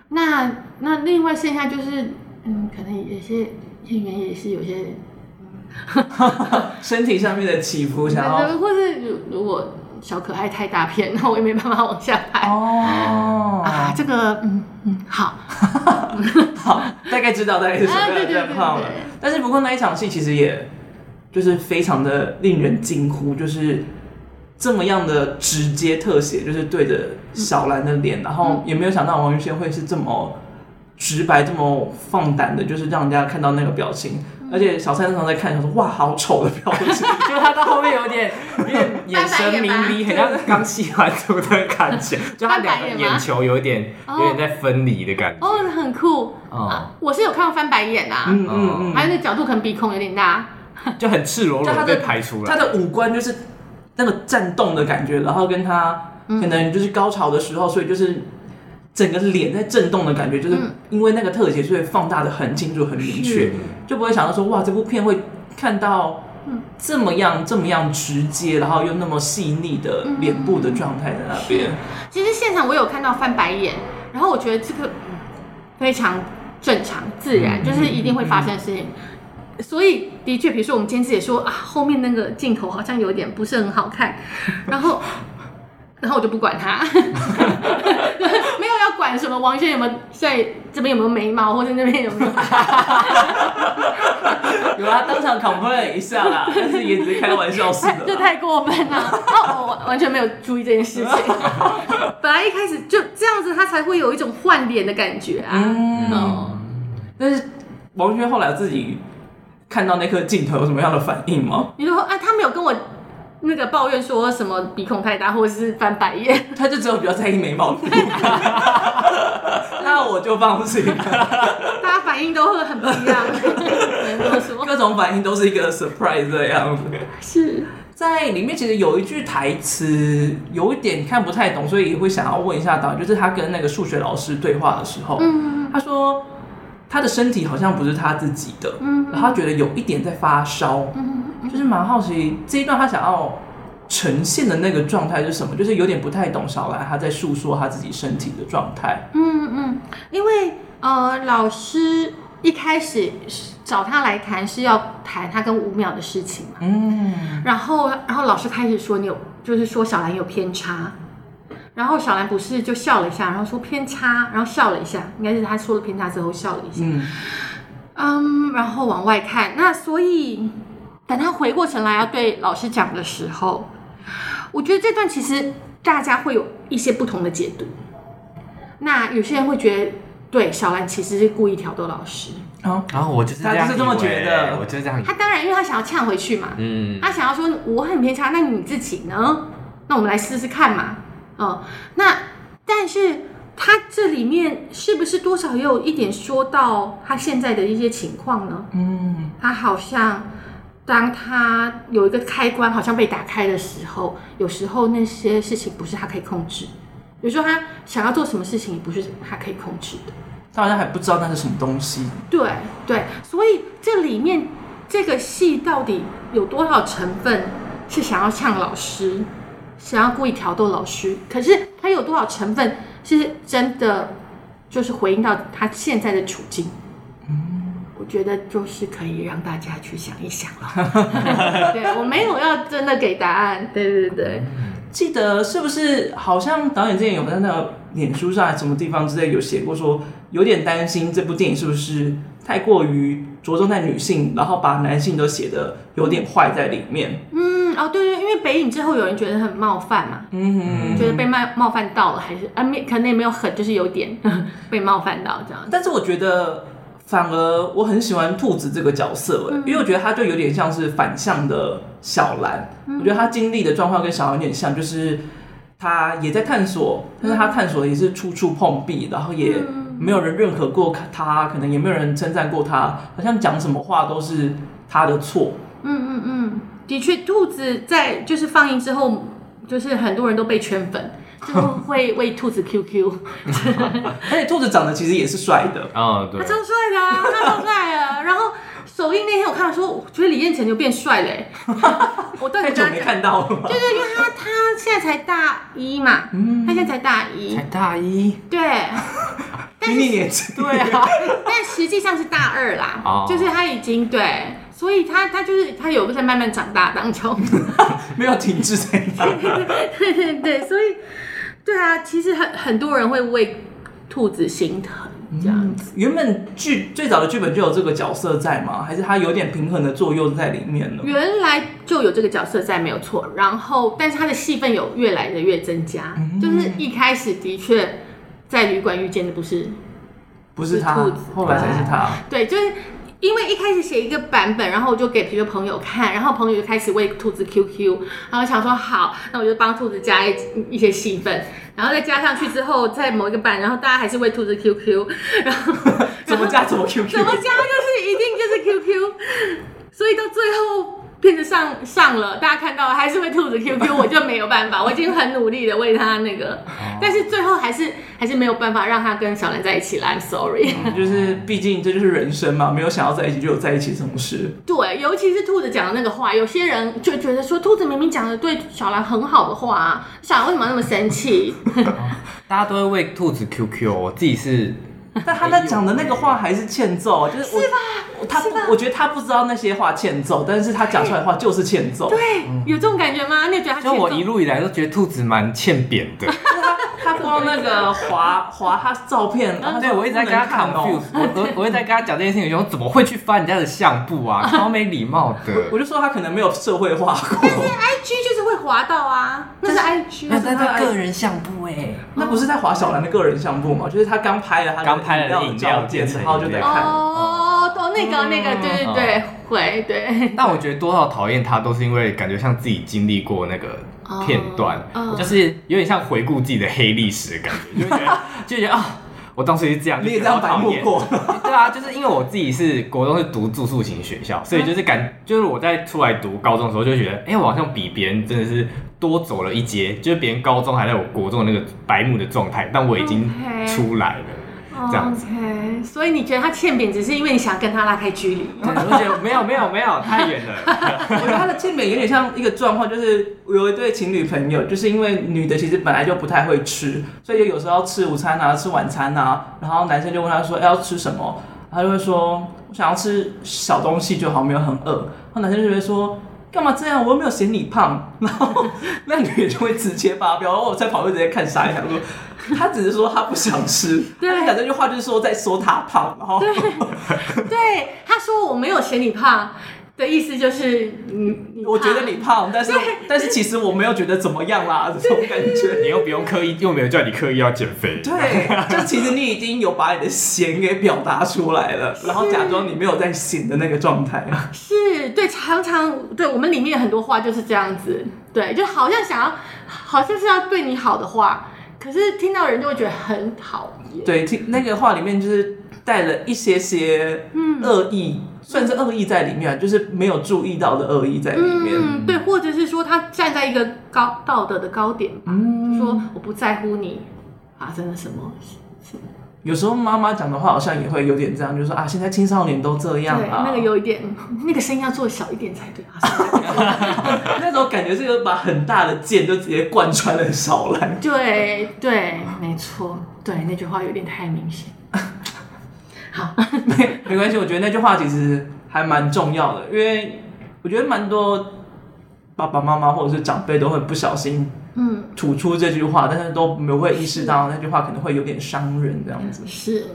那那另外剩下就是，嗯，可能有些演员也是有些，嗯、身体上面的起伏，想要，(laughs) 或是如果。小可爱太大片，(laughs) 那我也没办法往下拍。哦啊，这个嗯嗯好，(laughs) 好，大概知道大概是什么样的状况了。但是不过那一场戏其实也就是非常的令人惊呼，就是这么样的直接特写，就是对着小兰的脸，然后也没有想到王玉轩会是这么直白、这么放胆的，就是让人家看到那个表情。而且小蔡那时候在看，他说：“哇，好丑的表情，(laughs) 就他到后面有点，有点眼神迷离，很像刚洗完澡的感觉。就他两个眼球有点，有点在分离的感觉。哦，很酷。哦，我是有看到翻白眼啊，嗯嗯嗯，还有那角度可能鼻孔有点大，(laughs) 就很赤裸裸的被拍出来。他的五官就是那个颤动的感觉，然后跟他可能就是高潮的时候，所以就是。”整个脸在震动的感觉，就是因为那个特写，所以放大的很清楚、很明确，就不会想到说哇，这部片会看到这么样、这么样直接，然后又那么细腻的脸部的状态在那边。其实现场我有看到翻白眼，然后我觉得这个非常正常、自然，就是一定会发生的事情。所以的确，比如说我们监制也说啊，后面那个镜头好像有点不是很好看，然后。(laughs) 然后我就不管他，没 (laughs) 有要管什么王轩有没有在这边有没有眉毛，或者那边有没有？(laughs) 有啊，当场 complain 一下啦，(laughs) 但是也只是开玩笑似的。这太过分了，哦，我完全没有注意这件事情。(laughs) 本来一开始就这样子，他才会有一种换脸的感觉啊。嗯，嗯，但是王语娴后来自己看到那颗镜头有什么样的反应吗？你说啊，他没有跟我。那个抱怨说什么鼻孔太大，或者是翻白眼，(laughs) 他就只有比较在意眉毛，(laughs) 那我就放心了。大家反反应都会很不一样。(laughs) 各种反应都是一个 surprise 的样子。是。在里面其实有一句台词有一点看不太懂，所以也会想要问一下导演，就是他跟那个数学老师对话的时候，嗯，他说他的身体好像不是他自己的，嗯，然后他觉得有一点在发烧，嗯，就是蛮好奇这一段他想要呈现的那个状态是什么，就是有点不太懂小兰他在诉说他自己身体的状态，嗯嗯，因为呃老师。一开始找他来谈是要谈他跟五秒的事情嘛，嗯，然后然后老师开始说你有，就是说小兰有偏差，然后小兰不是就笑了一下，然后说偏差，然后笑了一下，应该是他说了偏差之后笑了一下，嗯，嗯，然后往外看，那所以等他回过神来要对老师讲的时候，我觉得这段其实大家会有一些不同的解读，那有些人会觉得。对，小兰其实是故意挑逗老师。哦，然后我就是这样，他就是这么觉得，我就是这样。他当然，因为他想要呛回去嘛。嗯。他想要说我很偏差，那你自己呢？那我们来试试看嘛。哦，那但是他这里面是不是多少也有一点说到他现在的一些情况呢？嗯。他好像当他有一个开关好像被打开的时候，有时候那些事情不是他可以控制。比如说，他想要做什么事情，也不是他可以控制的。他好像还不知道那是什么东西。对对，所以这里面这个戏到底有多少成分是想要呛老师，想要故意挑逗老师？可是他有多少成分是真的，就是回应到他现在的处境？觉得就是可以让大家去想一想了。(laughs) 对，我没有要真的给答案。(laughs) 对对对。记得是不是好像导演之前有在那个脸书上什么地方之类有写过，说有点担心这部电影是不是太过于着重在女性，然后把男性都写的有点坏在里面。嗯，哦，对对，因为北影之后有人觉得很冒犯嘛，嗯哼，觉得被冒冒犯到了，还是啊没可能也没有很，就是有点 (laughs) 被冒犯到这样。但是我觉得。反而我很喜欢兔子这个角色，因为我觉得他就有点像是反向的小兰。我觉得他经历的状况跟小兰有点像，就是他也在探索，但是他探索的也是处处碰壁，然后也没有人认可过他，可能也没有人称赞过他，好像讲什么话都是他的错。嗯嗯嗯，的确，兔子在就是放映之后，就是很多人都被圈粉。就会喂兔子 QQ，(laughs) 而且兔子长得其实也是帅的。啊，对，他超帅的啊，他超帅的。(laughs) 然后首映那天我看到说，我觉得李彦成就变帅了，(laughs) 我太久没看到了。对对，因为他他现在才大一嘛，嗯，他现在才大一，才大一，对，比你年轻，对啊，但实际上是大二啦，就是他已经对。所以他他就是他有个在慢慢长大当中，没有停滞在那。对对对，所以对啊，其实很很多人会为兔子心疼这样子。嗯、原本剧最早的剧本就有这个角色在吗？还是它有点平衡的作用在里面呢？原来就有这个角色在，没有错。然后，但是他的戏份有越来的越增加，嗯、就是一开始的确在旅馆遇见的不是不是他，兔子后来才是他。对，就是。因为一开始写一个版本，然后我就给别的朋友看，然后朋友就开始喂兔子 QQ，然后想说好，那我就帮兔子加一一些戏份，然后再加上去之后，在某一个版，然后大家还是喂兔子 QQ，然后 (laughs) 怎么加怎么 QQ，怎么加就是一定就是 QQ，所以到最后。片子上上了，大家看到还是会兔子 QQ，我就没有办法，我已经很努力的为他那个，但是最后还是还是没有办法让他跟小兰在一起了，I'm sorry。嗯，就是毕竟这就是人生嘛，没有想要在一起就有在一起这种事。对，尤其是兔子讲的那个话，有些人就觉得说兔子明明讲的对小兰很好的话，小兰为什么那么生气？大家都会为兔子 QQ，我自己是。(laughs) 但他在讲的那个话还是欠揍，就是我，是吧？他不，我觉得他不知道那些话欠揍，但是他讲出来的话就是欠揍。对，有这种感觉吗？你觉得他？就我一路以来都觉得兔子蛮欠扁的。(laughs) 他光那个划划他照片，(laughs) 对我一直在跟他 confuse，我我我一直在跟他讲这件事情，我怎么会去翻人家的相簿啊？超没礼貌的。我就说他可能没有社会化过。但是 IG 就是会滑到啊，那是 IG，那是他个人相簿哎，那不是在滑小兰的个人相簿吗？就是他刚拍了他刚拍了影照片，然后就在看。哦，都那个那个，对对对，会对。但我觉得多少讨厌他，都是因为感觉像自己经历过那个。片段，就是有点像回顾自己的黑历史的感觉，就觉得 (laughs) 就觉得啊，我当时是这样，你也这样白目过？对啊，就是因为我自己是国中是读住宿型学校，所以就是感就是我在出来读高中的时候就觉得，哎、欸，我好像比别人真的是多走了一阶，就是别人高中还在我国中的那个白目的状态，但我已经出来了。Okay. 这样子，OK，所以你觉得他欠扁，只是因为你想跟他拉开距离？(laughs) 对，我觉得没有没有没有，太远了。(laughs) 我觉得他的欠扁有点像一个状况，就是有一对情侣朋友，就是因为女的其实本来就不太会吃，所以就有时候要吃午餐啊，吃晚餐啊，然后男生就问他说：“欸、要吃什么？”他就会说：“我想要吃小东西就好，没有很饿。”然后男生就会说：“干嘛这样？我又没有嫌你胖。(laughs) ”然后那女人就会直接发飙，然后我在旁边直接看傻眼，说。他只是说他不想吃，对，他讲这句话就是说在说他胖，然后对，对，他说我没有嫌你胖的意思就是，嗯，我觉得你胖，但是但是其实我没有觉得怎么样啦，这种感觉，你又不用刻意，又没有叫你刻意要减肥，对，就其实你已经有把你的嫌给表达出来了，然后假装你没有在嫌的那个状态，是对，常常对我们里面很多话就是这样子，对，就好像想要，好像是要对你好的话。可是听到人就会觉得很讨厌。对，听那个话里面就是带了一些些恶意，嗯、算是恶意在里面，就是没有注意到的恶意在里面。嗯，对，或者是说他站在一个高道德的高点，嗯，说我不在乎你发生了什么事。有时候妈妈讲的话好像也会有点这样，就是说啊，现在青少年都这样啊，那个有一点，那个声音要做小一点才对啊。(laughs) 那种感觉是有把很大的剑就直接贯穿了小兰。对对，没错，对那句话有点太明显。好，(laughs) 没没关系，我觉得那句话其实还蛮重要的，因为我觉得蛮多爸爸妈妈或者是长辈都会不小心。嗯，吐出这句话，但是都没有会意识到那句话可能会有点伤人，这样子。是，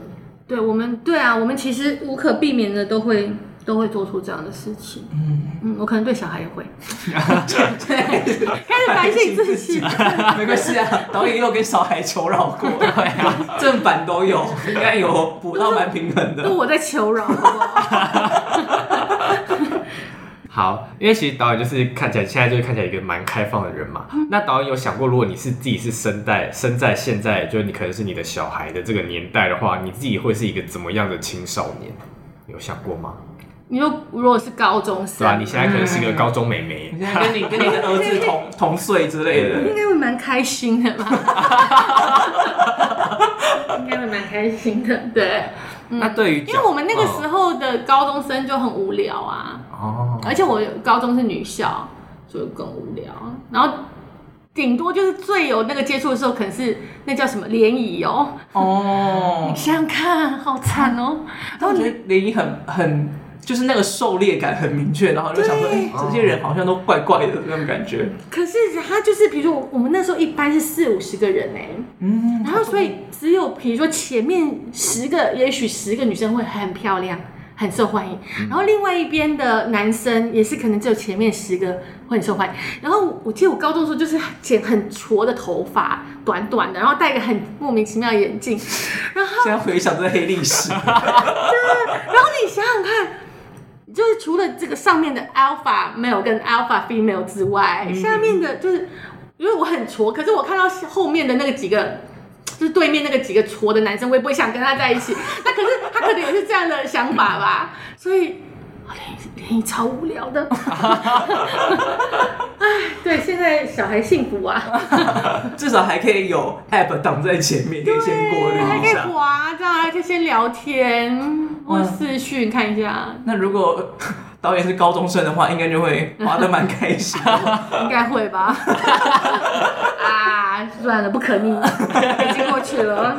对我们，对啊，我们其实无可避免的都会都会做出这样的事情。嗯嗯，我可能对小孩也会。(laughs) 对，开始反省自己。(laughs) 没关系啊，导演也有跟小孩求饶过，对啊，正反都有，应该有补到蛮平衡的。都我在求饶，好不好？(laughs) 好，因为其实导演就是看起来现在就是看起来一个蛮开放的人嘛。嗯、那导演有想过，如果你是自己是生在生在现在，就是你可能是你的小孩的这个年代的话，你自己会是一个怎么样的青少年？有想过吗？你说如果是高中生，对啊，你现在可能是一个高中妹妹，嗯、你现在跟你跟你的儿子同同岁之类的，(laughs) 应该会蛮开心的吧？(laughs) 应该会蛮开心的，对。嗯、那对于，因为我们那个时候的高中生就很无聊啊，哦，而且我高中是女校，所以更无聊。然后顶多就是最有那个接触的时候，可能是那叫什么联谊哦，哦，(laughs) 你想想看，好惨哦。然后我觉得联谊很很。就是那个狩猎感很明确，然后就想说，哎这些人好像都怪怪的那种感觉。可是他就是，比如说我们那时候一般是四五十个人哎，嗯，然后所以只有比如说前面十个，也许十个女生会很漂亮，很受欢迎，嗯、然后另外一边的男生也是可能只有前面十个会很受欢迎。然后我记得我高中的时候就是剪很矬的头发，短短的，然后戴一个很莫名其妙的眼镜，然后现在回想这黑历史，对，然后你想想看。就是除了这个上面的 alpha male 跟 alpha female 之外，嗯、下面的就是因为我很挫，可是我看到后面的那个几个，就是对面那个几个挫的男生，我也不会想跟他在一起。那可是他可能也是这样的想法吧，所以。联谊超无聊的，(laughs) 哎，对，现在小孩幸福啊，(laughs) 至少还可以有 app 挡在前面，可以先过滤一下，还可以滑，这样还可以先聊天或视讯看一下。那如果 (laughs) 导演是高中生的话，应该就会滑的蛮开心，应该会吧？啊，算了，不可逆，已经过去了。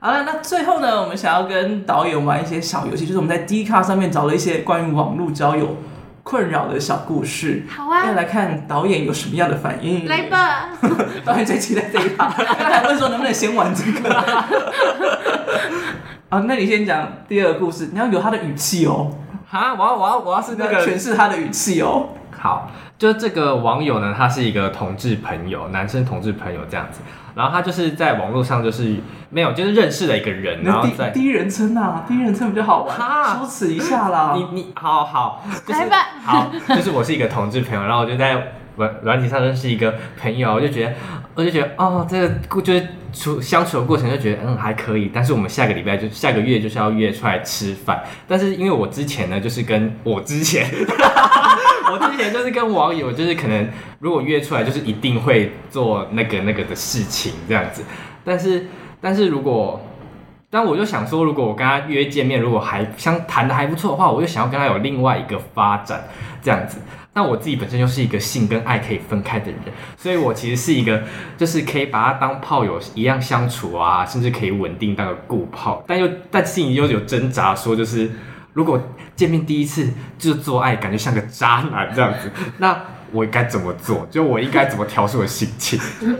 好了，那最后呢，我们想要跟导演玩一些小游戏，就是我们在 D 卡上面找了一些关于网络交友困扰的小故事。好啊，要来看导演有什么样的反应。来吧，(laughs) 导演最期待这一趴，刚才问说能不能先玩这个。(laughs) 啊，那你先讲第二个故事，你要有他的语气哦。哈，我要我要我要是那个诠释他的语气哦。好，就这个网友呢，他是一个同志朋友，男生同志朋友这样子。然后他就是在网络上就是没有，就是认识了一个人，然后在第一人称啊，第一人称比较好玩，羞耻一下啦。(laughs) 你你好好，来吧，(laughs) 好，就是我是一个同志朋友，然后我就在软软体上认识一个朋友，我就觉得我就觉得哦，这个就是处相处的过程就觉得嗯还可以，但是我们下个礼拜就下个月就是要约出来吃饭。但是因为我之前呢，就是跟我之前，(laughs) 我之前就是跟网友，就是可能如果约出来，就是一定会做那个那个的事情这样子。但是但是如果，但我就想说，如果我跟他约见面，如果还相谈的还不错的话，我就想要跟他有另外一个发展这样子。那我自己本身就是一个性跟爱可以分开的人，所以我其实是一个，就是可以把他当炮友一样相处啊，甚至可以稳定当个固炮，但又但心里又有挣扎，说就是如果见面第一次就做爱，感觉像个渣男这样子，(laughs) 那我该怎么做？就我应该怎么调试我心情？(laughs)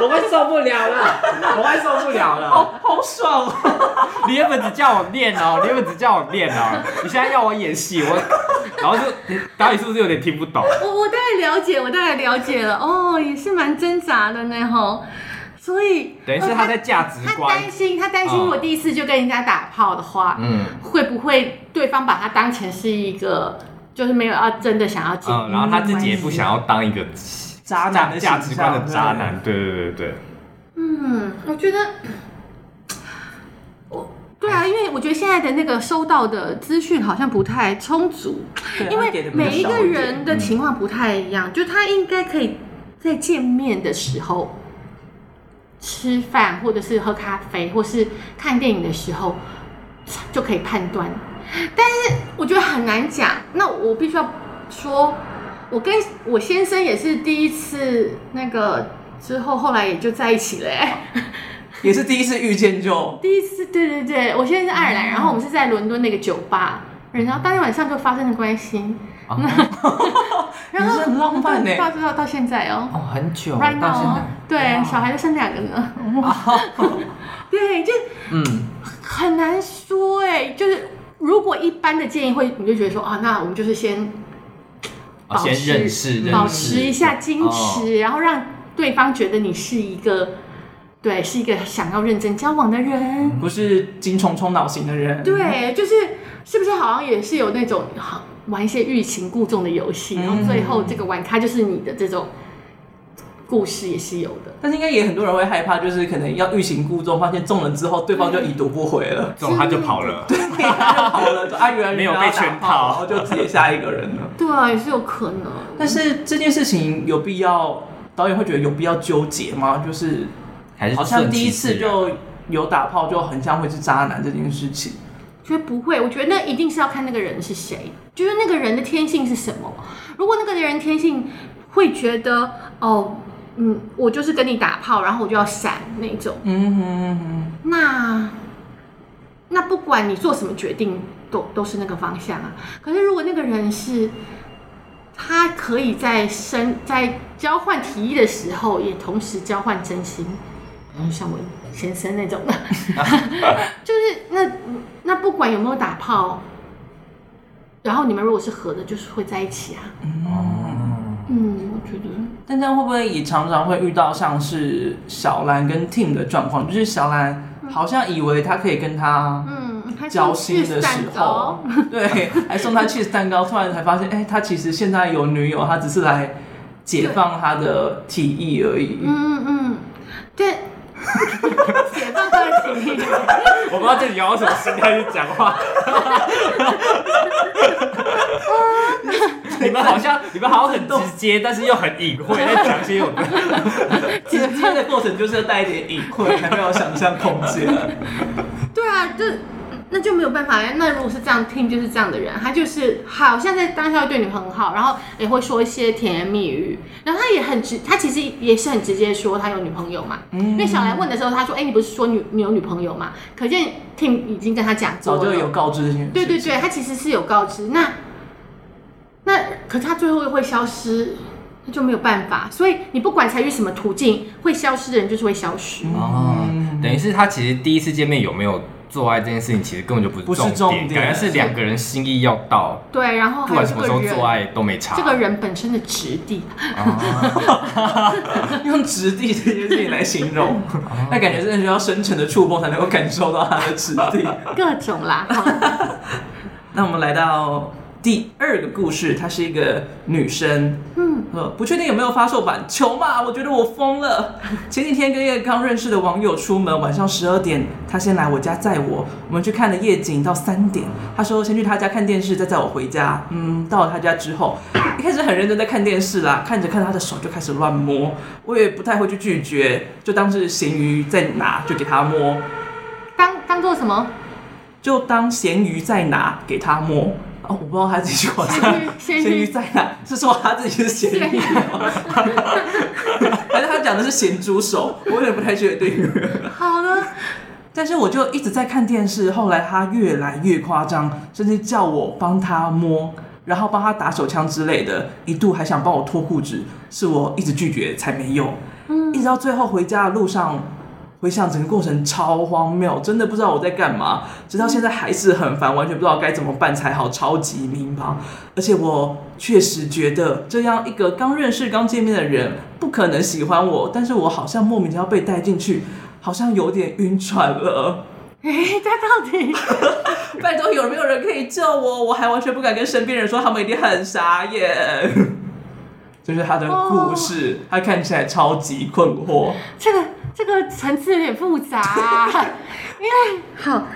我快受不了了，我快受不了了，(laughs) 好好爽哦！你原本只叫我练哦，你原本只叫我练哦，你现在要我演戏，我然后就导演是不是有点听不懂？我我大概了解，我大概了解了哦，也是蛮挣扎的呢吼。所以等于是他在价值观，他担心，他担心我第一次就跟人家打炮的话，嗯，会不会对方把他当成是一个，就是没有要真的想要进，嗯，然后他自己也不想要当一个。渣男的价值观的渣男，对。对对对。嗯，我觉得，我对啊，因为我觉得现在的那个收到的资讯好像不太充足，因为每一个人的情况不太一样，就他应该可以在见面的时候吃饭，或者是喝咖啡，或是看电影的时候就可以判断，但是我觉得很难讲。那我必须要说。我跟我先生也是第一次那个之后，后来也就在一起了，哎，(laughs) 也是第一次遇见就第一次，对对对，我现在是爱尔兰，然后我们是在伦敦那个酒吧，然后当天晚上就发生了关系，(laughs) 然后很浪漫呢，到到到现在哦，哦很久，right now，对，小孩就生两个呢，(laughs) 对，就嗯。很难说哎，就是如果一般的建议会，你就觉得说啊，那我们就是先。保持先认识认识。保持一下矜持，哦，然后让对方觉得你是一个，对，是一个想要认真交往的人，不是精虫冲脑型的人。对，就是是不是好像也是有那种好玩一些欲擒故纵的游戏，嗯，然后最后这个玩咖就是你的这种。故事也是有的，但是应该也很多人会害怕，就是可能要欲擒故纵，发现中了之后，对方就已读不回了，(laughs) 中他就跑了，(laughs) 对，他就跑了，就啊，原来没有被圈套，然后就直接下一个人了。对啊，也是有可能。但是这件事情有必要，导演会觉得有必要纠结吗？就是还是好像第一次就有打炮，就很像会是渣男这件事情。所以不会，我觉得那一定是要看那个人是谁，就是那个人的天性是什么。如果那个人天性会觉得哦。嗯，我就是跟你打炮，然后我就要闪那种。嗯哼嗯哼。那那不管你做什么决定，都都是那个方向啊。可是如果那个人是，他可以在生在交换提议的时候，也同时交换真心，然后像我先生那种的，(laughs) 就是那那不管有没有打炮，然后你们如果是合的，就是会在一起啊。嗯，嗯，我觉得。但这样会不会也常常会遇到像是小兰跟 Tim 的状况？就是小兰好像以为他可以跟他嗯交心的时候，对，还送他 cheese 蛋糕，突然才发现，哎、欸，他其实现在有女友，他只是来解放他的体意而已。嗯嗯，对，解放他的提议。我不知道这里要用什么心态去讲话。(laughs) 你们好像，你们好像很直接，但是又很隐晦，在讲些有的。(laughs) 直接的过程就是要带一点隐晦，才会有想象空间。对啊，就那就没有办法。那如果是这样，Tim，就是这样的人，他就是好像在当下会对你很好，然后也会说一些甜言蜜语，然后他也很直，他其实也是很直接说他有女朋友嘛。嗯。因为小兰问的时候，他说：“哎、欸，你不是说你你有女朋友吗？”可见 Tim 已经跟他讲，早就有告知这件事。对对对，他其实是有告知。那。那可是他最后又会消失，那就没有办法。所以你不管采取什么途径，会消失的人就是会消失。哦，等于是他其实第一次见面有没有做爱这件事情，其实根本就不是重点，重点感觉是两个人心意要到。对，然后不管什么时候做爱都没差。这个人本身的质地，(laughs) 用质地这件事情来形容，那感觉真的需要深层的触碰才能够感受到他的质地。各种啦。(laughs) 那我们来到。第二个故事，她是一个女生，不确定有没有发售版，求嘛！我觉得我疯了。(laughs) 前几天跟一个刚认识的网友出门，晚上十二点，他先来我家载我，我们去看了夜景到三点。他说先去他家看电视，再载我回家。嗯，到了他家之后，一开始很认真在看电视啦，看着看着他的手就开始乱摸，我也不太会去拒绝，就当是咸鱼在拿，就给他摸。当当做什么？就当咸鱼在拿，给他摸。哦，我不知道他这句话是咸鱼在哪，是说他自己是咸鱼吗？(laughs) 还是他讲的是咸猪手？我有点不太确定。好的，但是我就一直在看电视，后来他越来越夸张，甚至叫我帮他摸，然后帮他打手枪之类的，一度还想帮我脱裤子，是我一直拒绝才没有。嗯，一直到最后回家的路上。回想整个过程超荒谬，真的不知道我在干嘛，直到现在还是很烦，完全不知道该怎么办才好，超级迷茫。而且我确实觉得这样一个刚认识、刚见面的人不可能喜欢我，但是我好像莫名其妙被带进去，好像有点晕船了。(laughs) 哎，他到底？(laughs) 拜托，有没有人可以救我？我还完全不敢跟身边人说，他们一定很傻眼。(laughs) 就是他的故事，他看起来超级困惑。这个。这个层次有点复杂啊，(laughs) 因为好，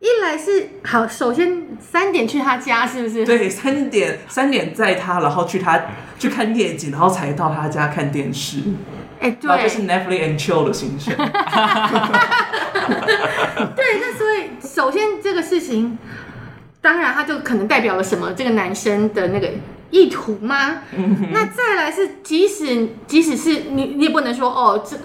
一来是好，首先三点去他家是不是？对，三点三点载他，然后去他去看夜景，然后才到他家看电视。哎，对，然后就是 Netflix and chill 的行程。(laughs) 对，那所以首先这个事情，当然他就可能代表了什么？这个男生的那个意图吗？嗯、那再来是，即使即使是你，你也不能说哦这。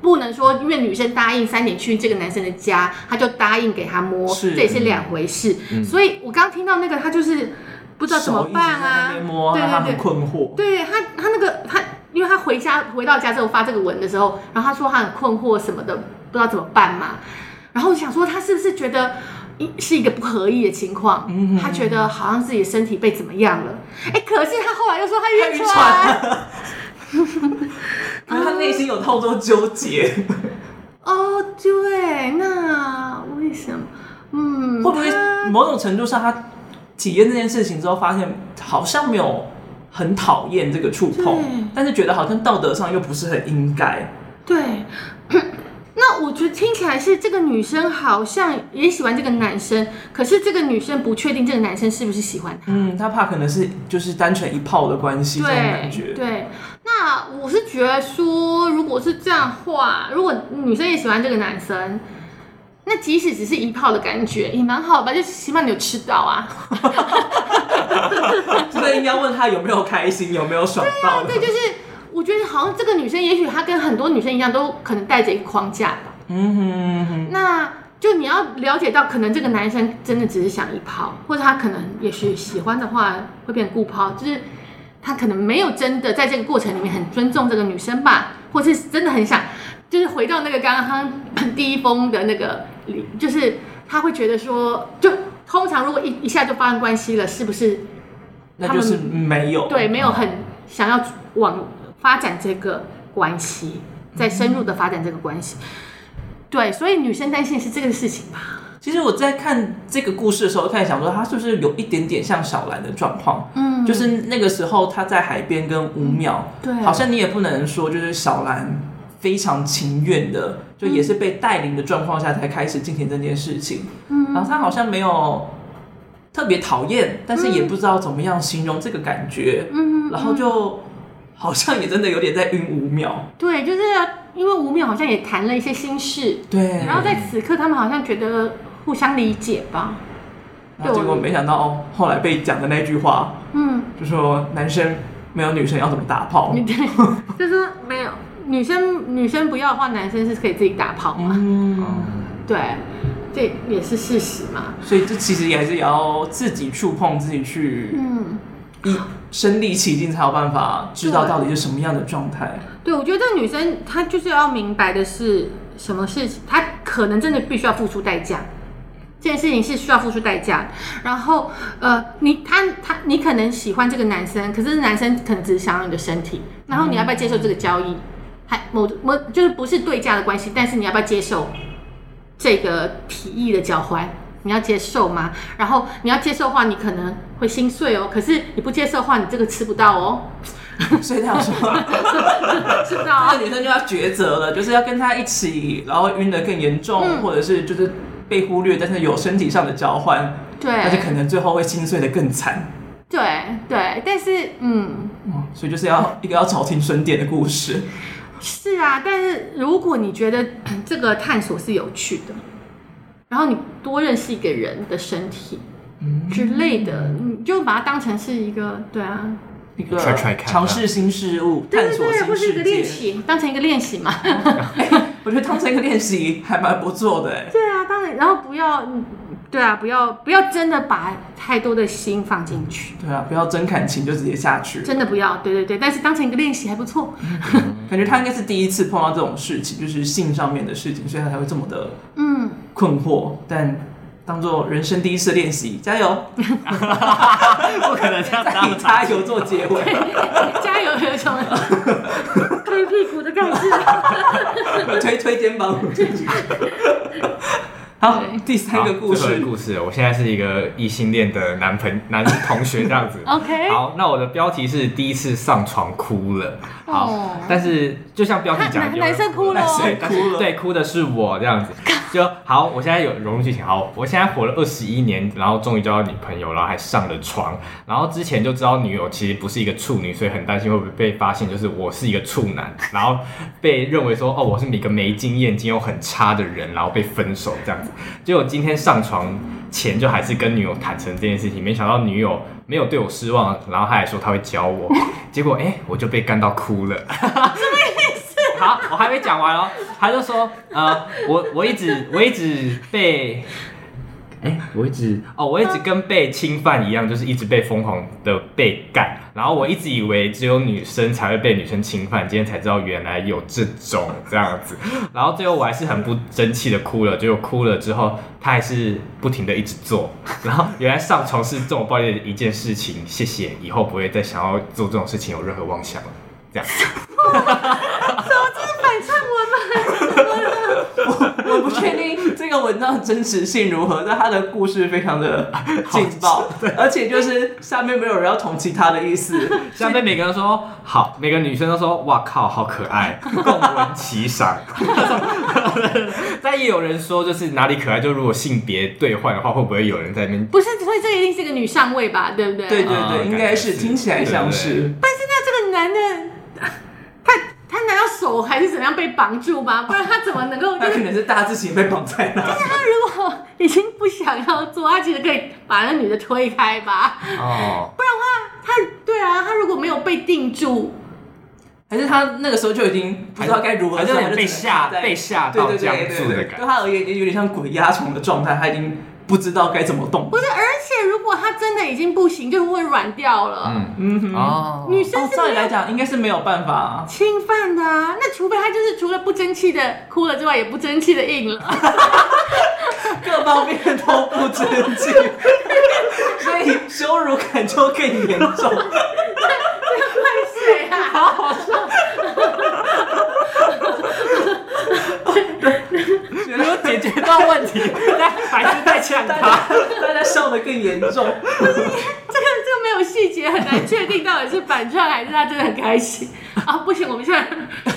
不能说，因为女生答应三点去这个男生的家，他就答应给他摸，这也是两回事。嗯、所以我刚刚听到那个，他就是不知道怎么办啊，摸对对对，困惑。对他，他那个他，因为他回家回到家之后发这个文的时候，然后他说他很困惑什么的，不知道怎么办嘛。然后我想说，他是不是觉得是一个不合意的情况？嗯、他觉得好像自己的身体被怎么样了？哎，可是他后来又说他晕船。因 (laughs) 为他内心有太多纠结。哦，对，那为什么？嗯，会不会某种程度上，他体验这件事情之后，发现好像没有很讨厌这个触碰，但是觉得好像道德上又不是很应该。对。(coughs) 那我觉得听起来是这个女生好像也喜欢这个男生，可是这个女生不确定这个男生是不是喜欢她。嗯，她怕可能是就是单纯一炮的关系，这种感觉。对，那我是觉得说，如果是这样话，如果女生也喜欢这个男生，那即使只是一炮的感觉也蛮好吧，就起码你有吃到啊。(laughs) 这个应该问他有没有开心，有没有爽到？对啊，对，就是。我觉得好像这个女生，也许她跟很多女生一样，都可能带着一个框架吧。嗯哼，嗯哼。那就你要了解到，可能这个男生真的只是想一炮，或者他可能也许喜欢的话会变成顾炮，就是他可能没有真的在这个过程里面很尊重这个女生吧，或是真的很想，就是回到那个刚刚第一封的那个里，就是他会觉得说，就通常如果一一下就发生关系了，是不是？那就是没有。对，没有很想要往。发展这个关系，再深入的发展这个关系，嗯、对，所以女生担心是这个事情吧。其实我在看这个故事的时候，开始想说，他是不是有一点点像小兰的状况？嗯，就是那个时候他在海边跟吴淼，对，好像你也不能说就是小兰非常情愿的，就也是被带领的状况下才开始进行这件事情。嗯，然后他好像没有特别讨厌，但是也不知道怎么样形容这个感觉。嗯，然后就。好像也真的有点在晕吴淼，对，就是因为吴淼好像也谈了一些心事，对，然后在此刻他们好像觉得互相理解吧，然后结果没想到哦，后来被讲的那句话，嗯，就说男生没有女生要怎么打炮，(laughs) 对，就是没有女生女生不要的话，男生是可以自己打炮嘛，嗯，对，这也是事实嘛，所以这其实也还是要自己触碰自己去，嗯。一身临其境才有办法知道到底是什么样的状态。对，我觉得这个女生她就是要明白的是什么事情，她可能真的必须要付出代价。这件事情是需要付出代价。然后，呃，你他他你可能喜欢这个男生，可是男生可能只是想要你的身体。然后你要不要接受这个交易？还某某就是不是对价的关系，但是你要不要接受这个提议的交换？你要接受吗？然后你要接受的话，你可能会心碎哦。可是你不接受的话，你这个吃不到哦。(laughs) 所以他想说，知道这个女生就要抉择了，就是要跟他一起，然后晕得更严重，嗯或者是就是被忽略，但是有身体上的交换，对，那就可能最后会心碎的更惨。对对，但是嗯，所以就是要一个要找停损点的故事。是啊，但是如果你觉得这个探索是有趣的，然后你多认识一个人的身体之类的，你就把它当成是一个对啊，一个尝试新事物、对对对，探索新或是一个世界练。习，当成一个练习嘛。(laughs) 我觉得当成一个练习还蛮不错的哎。对啊，当然，然后不要，嗯对啊，不要不要真的把太多的心放进去，对啊，不要真感情就直接下去。真的不要，对对对，但是当成一个练习还不错。感觉他应该是第一次碰到这种事情，就是性上面的事情，所以他才会这么的嗯，困惑。但当做人生第一次练习，加油！(laughs) 不可能这样再以 (laughs) 加油做结尾。(laughs) 加油，有一种推屁股的感觉。推推肩膀。好，第三个故事最后一个，故事，我现在是一个异性恋的男朋男同学这样子。(laughs) OK，好，那我的标题是第一次上床哭了。好，哦但是就像标题讲的，男男生哭了哦对但是哭了对，哭的是我这样子。就好，我现在有融入剧情。好，我现在活了二十一年，然后终于交到女朋友，然后还上了床。然后之前就知道女友其实不是一个处女，所以很担心会不会被发现，就是我是一个处男，然后被认为说哦，我是一个没经验、经验很差的人，然后被分手这样子。结果今天上床前就还是跟女友坦诚这件事情，没想到女友没有对我失望，然后她还说她会教我，结果哎、欸，我就被干到哭了。好，我还没讲完哦。他就说，呃，我我一直我一直被，哎、我一直哦，我一直跟被侵犯一样，就是一直被疯狂的被干。然后我一直以为只有女生才会被女生侵犯，今天才知道原来有这种这样子。(laughs) 然后最后我还是很不争气的哭了，结果哭了之后，他还是不停的一直做。然后原来上床是这么暴力的一件事情，谢谢，以后不会再想要做这种事情有任何妄想了。这样。(laughs) 反串我我不确定这个文章的真实性如何，但他的故事非常的劲爆，而且就是下面没有人要同情他的意思。(laughs) 下面每个人都说好，每个女生都说哇靠，好可爱，(laughs) 共闻其赏。(laughs) 但也有人说，就是哪里可爱，就如果性别兑换的话，会不会有人在那边？不是，所以这一定是个女上位吧，对不对？对对对，嗯应该是听起来像对是对。但是那这个男的，他他难道手还是怎么样被绑住吗？(laughs) 不然他怎么能够就是他可能是大自己被绑在那。他如果已经不想要做，他其实可以把那女的推开吧。哦，不然的话，他对啊，他如果没有被定住，还是他那个时候就已经不知道该如何做，还是被吓在被吓到僵对对对，住的感觉。对他而言有点像鬼压床的状态，他已经不知道该怎么动不。是，而且如果他真的已经不行，就会软掉了。嗯嗯哼，哦，哦，女生照理来讲应该是没有办法啊。侵犯的啊，那除非他就是除了不争气的哭了之外，也不争气的硬了。(laughs) 各方面都不争气，(laughs) 所以羞辱感就更严重。怪谁啊？好好笑。没有解决到问题，但还是在呛大他。家大家笑得更严重。(laughs) 这个这个没有细节，很难确定到底是反串还是他真的很开心 (laughs) 啊！不行，我们现在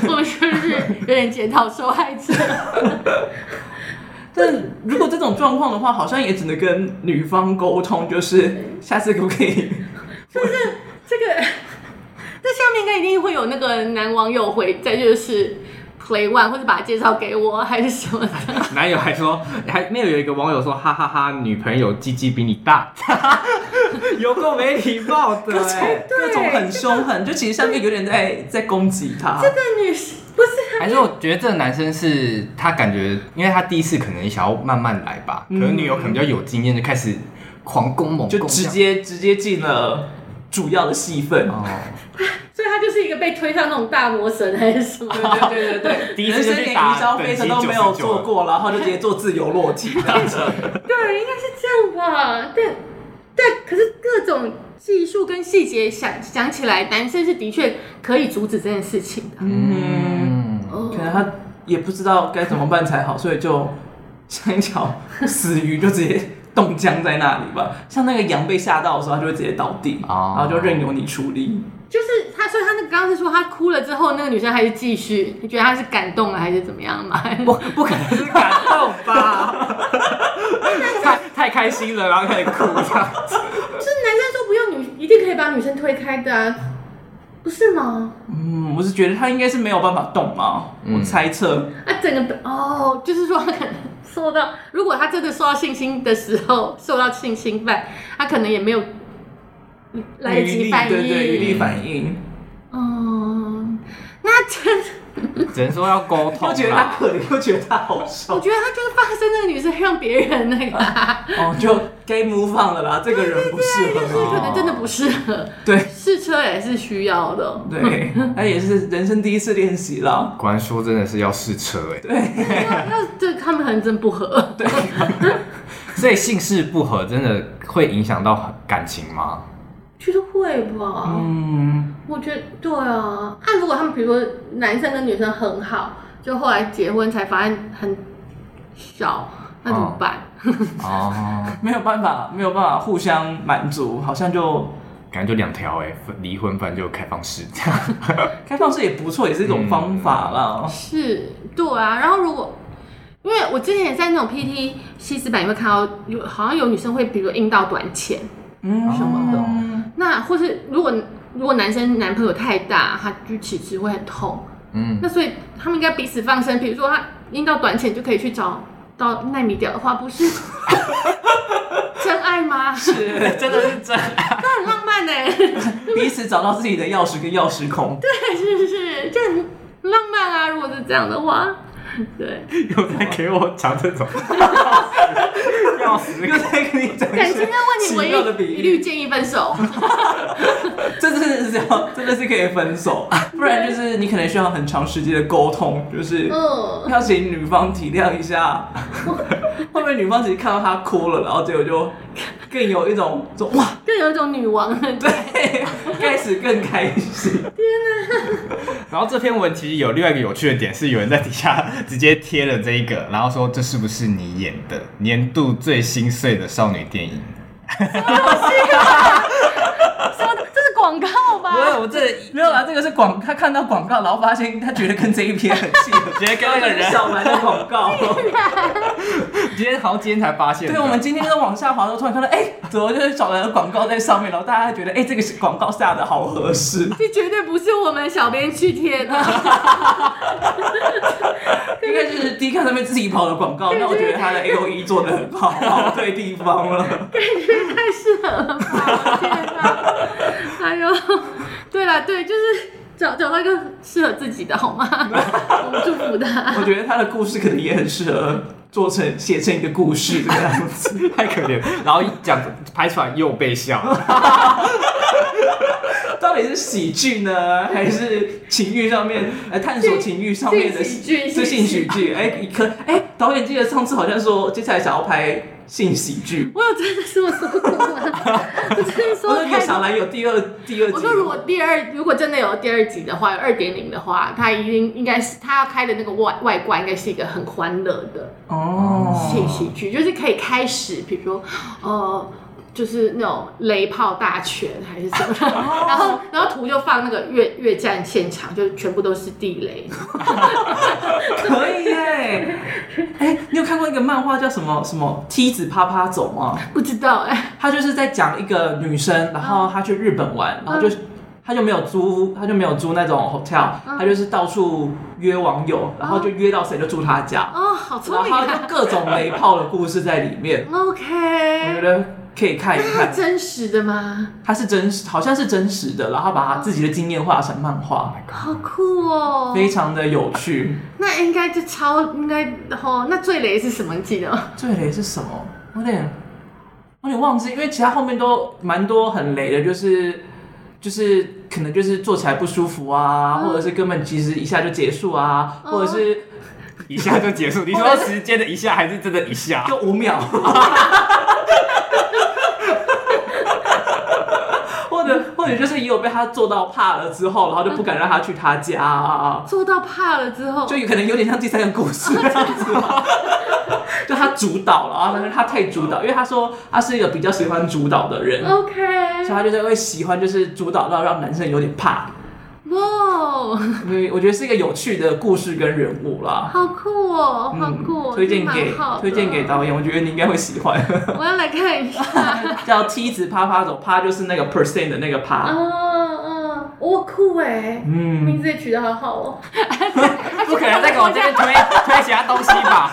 我们是不是有点检讨受害者？(laughs) 但如果这种状况的话，好像也只能跟女方沟通，就是下次可不可以？就是这个，这下面应该一定会有那个男网友回，再就是 play one 或者把他介绍给我，(laughs) 还是什么的。男友还说，还没有有一个网友说，哈哈哈女朋友鸡鸡比你大，(laughs) 有够没礼貌的各种欸各种很凶狠，就其实上面有点在在攻击他。这个女不是还是我觉得这个男生是他感觉，因为他第一次可能想要慢慢来吧，可能女友可能比较有经验，就开始狂攻猛攻，就直接直接进了主要的戏份。哦，他就是一个被推上那种大魔神还是什么？(laughs) 对对对人生连云霄飞车都没有做过，然后就直接做自由落体。(laughs) 对，应该是这样吧。但但可是各种技术跟细节想想起来，男生是的确可以阻止这件事情的。嗯，哦可能他也不知道该怎么办才好，所以就像一条死鱼，就直接冻僵在那里吧。像那个羊被吓到的时候，它就会直接倒地，哦然后就任由你处理。就是他所以他那刚刚是说他哭了之后，那个女生还是继续，你觉得他是感动了还是怎么样嘛？不不可能是感动吧？(laughs) 太太开心了，然后开始哭这样子。就是男生说不用女，一定可以把女生推开的啊，不是吗？嗯，我是觉得他应该是没有办法动嘛，嗯、我猜测。啊，整个哦，就是说他可能受到，如果他真的受到性侵的时候受到性侵犯，他可能也没有来得及反应，对对，余力反应。哦，那真。只能说要沟通。又觉得他可怜，又觉得他好笑。我觉得他就是发生那个女生让别人那个，哦，就 game move on 了啦。这个人不适合，就是可能真的不适合。对，试车也是需要的。对，他也是人生第一次练习了。果然说真的是要试车哎。对，要对他们可能真不合。对，(laughs) 所以姓氏不合真的会影响到感情吗？会吧，嗯，我觉得对啊。那、啊、如果他们比如说男生跟女生很好，就后来结婚才发现很小，那怎么办？哦，(laughs) 没有办法，没有办法互相满足，好像就感觉就两条哎，离婚反正就开放式这样。(laughs) 开放式也不错，也是一种方法啦。嗯、(laughs) 是，对啊。然后如果因为我之前也在那种 PT 西斯版，你会看到有好像有女生会比如说阴道短浅，嗯，什么的。哦那或是如果如果男生男朋友太大，他就其实会很痛。嗯，那所以他们应该彼此放生。比如说他阴道短浅就可以去找到奈米屌的话，不是 (laughs) 真爱吗？是，真的是真爱，(laughs) 那很浪漫呢。(laughs) 彼此找到自己的钥匙跟钥匙孔。对，是是是，就很浪漫啊。如果是这样的话。(laughs) 对，又在给我讲这种，要死，又在跟你讲感情的问题，唯一一律建议分手。(laughs) 真的是这样，真的是可以分手，不然就是你可能需要很长时间的沟通，就是要请女方体谅一下。(laughs) 后面女方其实看到他哭了，然后结果就更有一种说哇，更有一种女王，对，开始更开心。天哪！然后这篇文其实有另外一个有趣的点，是有人在底下直接贴了这一个，然后说，这是不是你演的年度最心碎的少女电影？(laughs) 不是，我这没有啦，这个是广，他看到广告，然后发现他觉得跟这一篇很契合，(laughs) 直接跟那个人小兰的广告。(laughs) 今天好像今天才发现，对，我们今天在往下滑的时候，突然看到，哎、欸，怎么就是小兰的广告在上面，然后大家觉得，哎、欸，这个广告下的好合适。(laughs) 这绝对不是我们小编去贴的，应该就是 D 看上面自己跑的广告。那我觉得他的 A O E 做的很好，跑对地方了，感觉太适合了吧？天哪！哎呦，对了，对，就是找找到一个适合自己的，好吗？(laughs) 我们祝福他。我觉得他的故事可能也很适合。做成写成一个故事这个样子，太可怜。然后讲拍出来又被笑，到底是喜剧呢，还是情欲上面来探索情欲上面的喜剧？是性喜剧。哎，你可哎，导演记得上次好像说接下来想要拍。性喜剧，我有真的这么说过吗？我真的说，(laughs) 我说小兰有第二第二集。我说如果第二如果真的有第二集的话，二点零的话，他一定应该是他要开的那个外外观，应该是一个很欢乐的哦性喜剧，就是可以开始，比如说呃。就是那种雷炮大全还是什么，(laughs) 然后然后图就放那个越越战现场，就全部都是地雷，(laughs) 可以耶！哎、欸，你有看过一个漫画叫什么什么梯子啪啪走吗？不知道哎、欸，他就是在讲一个女生，然后她去日本玩，然后就她就没有租，她就没有租那种 hotel，她就是到处约网友，然后就约到谁就住他家。哦，好聪明、啊，然后就各种雷炮的故事在里面。(laughs) OK，我觉得。可以看一看，是 (laughs) 真实的吗？它是真实，好像是真实的，然后把他自己的经验画成漫画，好酷哦，非常的有趣。那应该就超应该哦。那最雷是什么？你记得？最雷是什么？我有点我有点忘记，因为其他后面都蛮多很雷的，就是就是可能就是坐起来不舒服啊，嗯、或者是根本其实一下就结束啊，嗯、或者是 (laughs) 一下就结束。你说时间的一下还是真的一下？就五秒。(laughs) 或者就是也有被他做到怕了之后，然后就不敢让他去他家。啊。做到怕了之后，就有可能有点像第三个故事这样子。(laughs) 就他主导了啊，但是他太主导，因为他说他是一个比较喜欢主导的人。OK，所以他就是会喜欢就是主导到让男生有点怕。哇，我觉得是一个有趣的故事跟人物啦。好酷哦，好酷哦，推荐给推荐给导演，(laughs) 我觉得你应该会喜欢。我要来看一下。(laughs) 叫梯子啪啪走，啪就是那个 percent 的那个啪。嗯嗯，哇酷哎，嗯名字也取得好好哦。(laughs) 不可能再给我这边推推其他东西吧？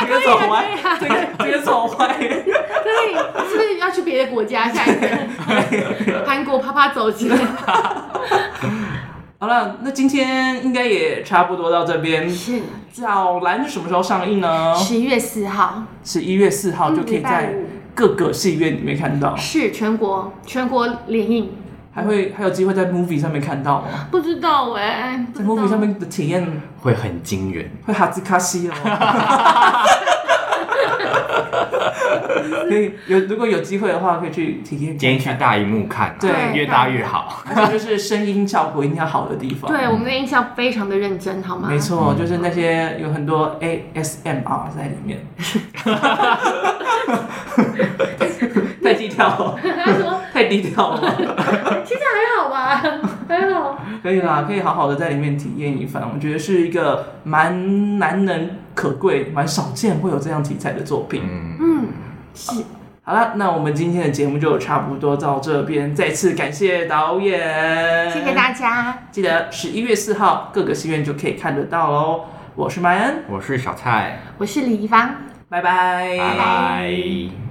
这个走歪，这个这个走歪。可以，是不是要去别的国家？下一个韩国啪啪走起来。好了，那今天应该也差不多到这边。是小兰是什么时候上映呢？十一月四号，十一月四号就可以在各个戏院里面看到。是全国全国联映，还会还有机会在 movie 上面看到吗？不知道哎，在 movie 上面的体验会很惊人，会哈兹卡西哦。(laughs) 可以有，如果有机会的话，可以去体验。建议去大荧幕看，对，越大越好。而且就是声音效果一定要好的地方。对，我们的音效非常的认真，好吗？没错，就是那些有很多 ASMR 在里面。(laughs) (laughs) (laughs) 太低调了，他说 (laughs) 太低调了。(laughs) 其实还好吧，还好。可以啦，可以好好的在里面体验一番。我觉得是一个蛮难能可贵、蛮少见会有这样题材的作品。嗯，嗯，是。好了，那我们今天的节目就差不多到这边。再次感谢导演，谢谢大家。记得十一月四号各个戏院就可以看得到喽。我是麦恩，我是小蔡，我是李怡芳，拜拜，拜拜。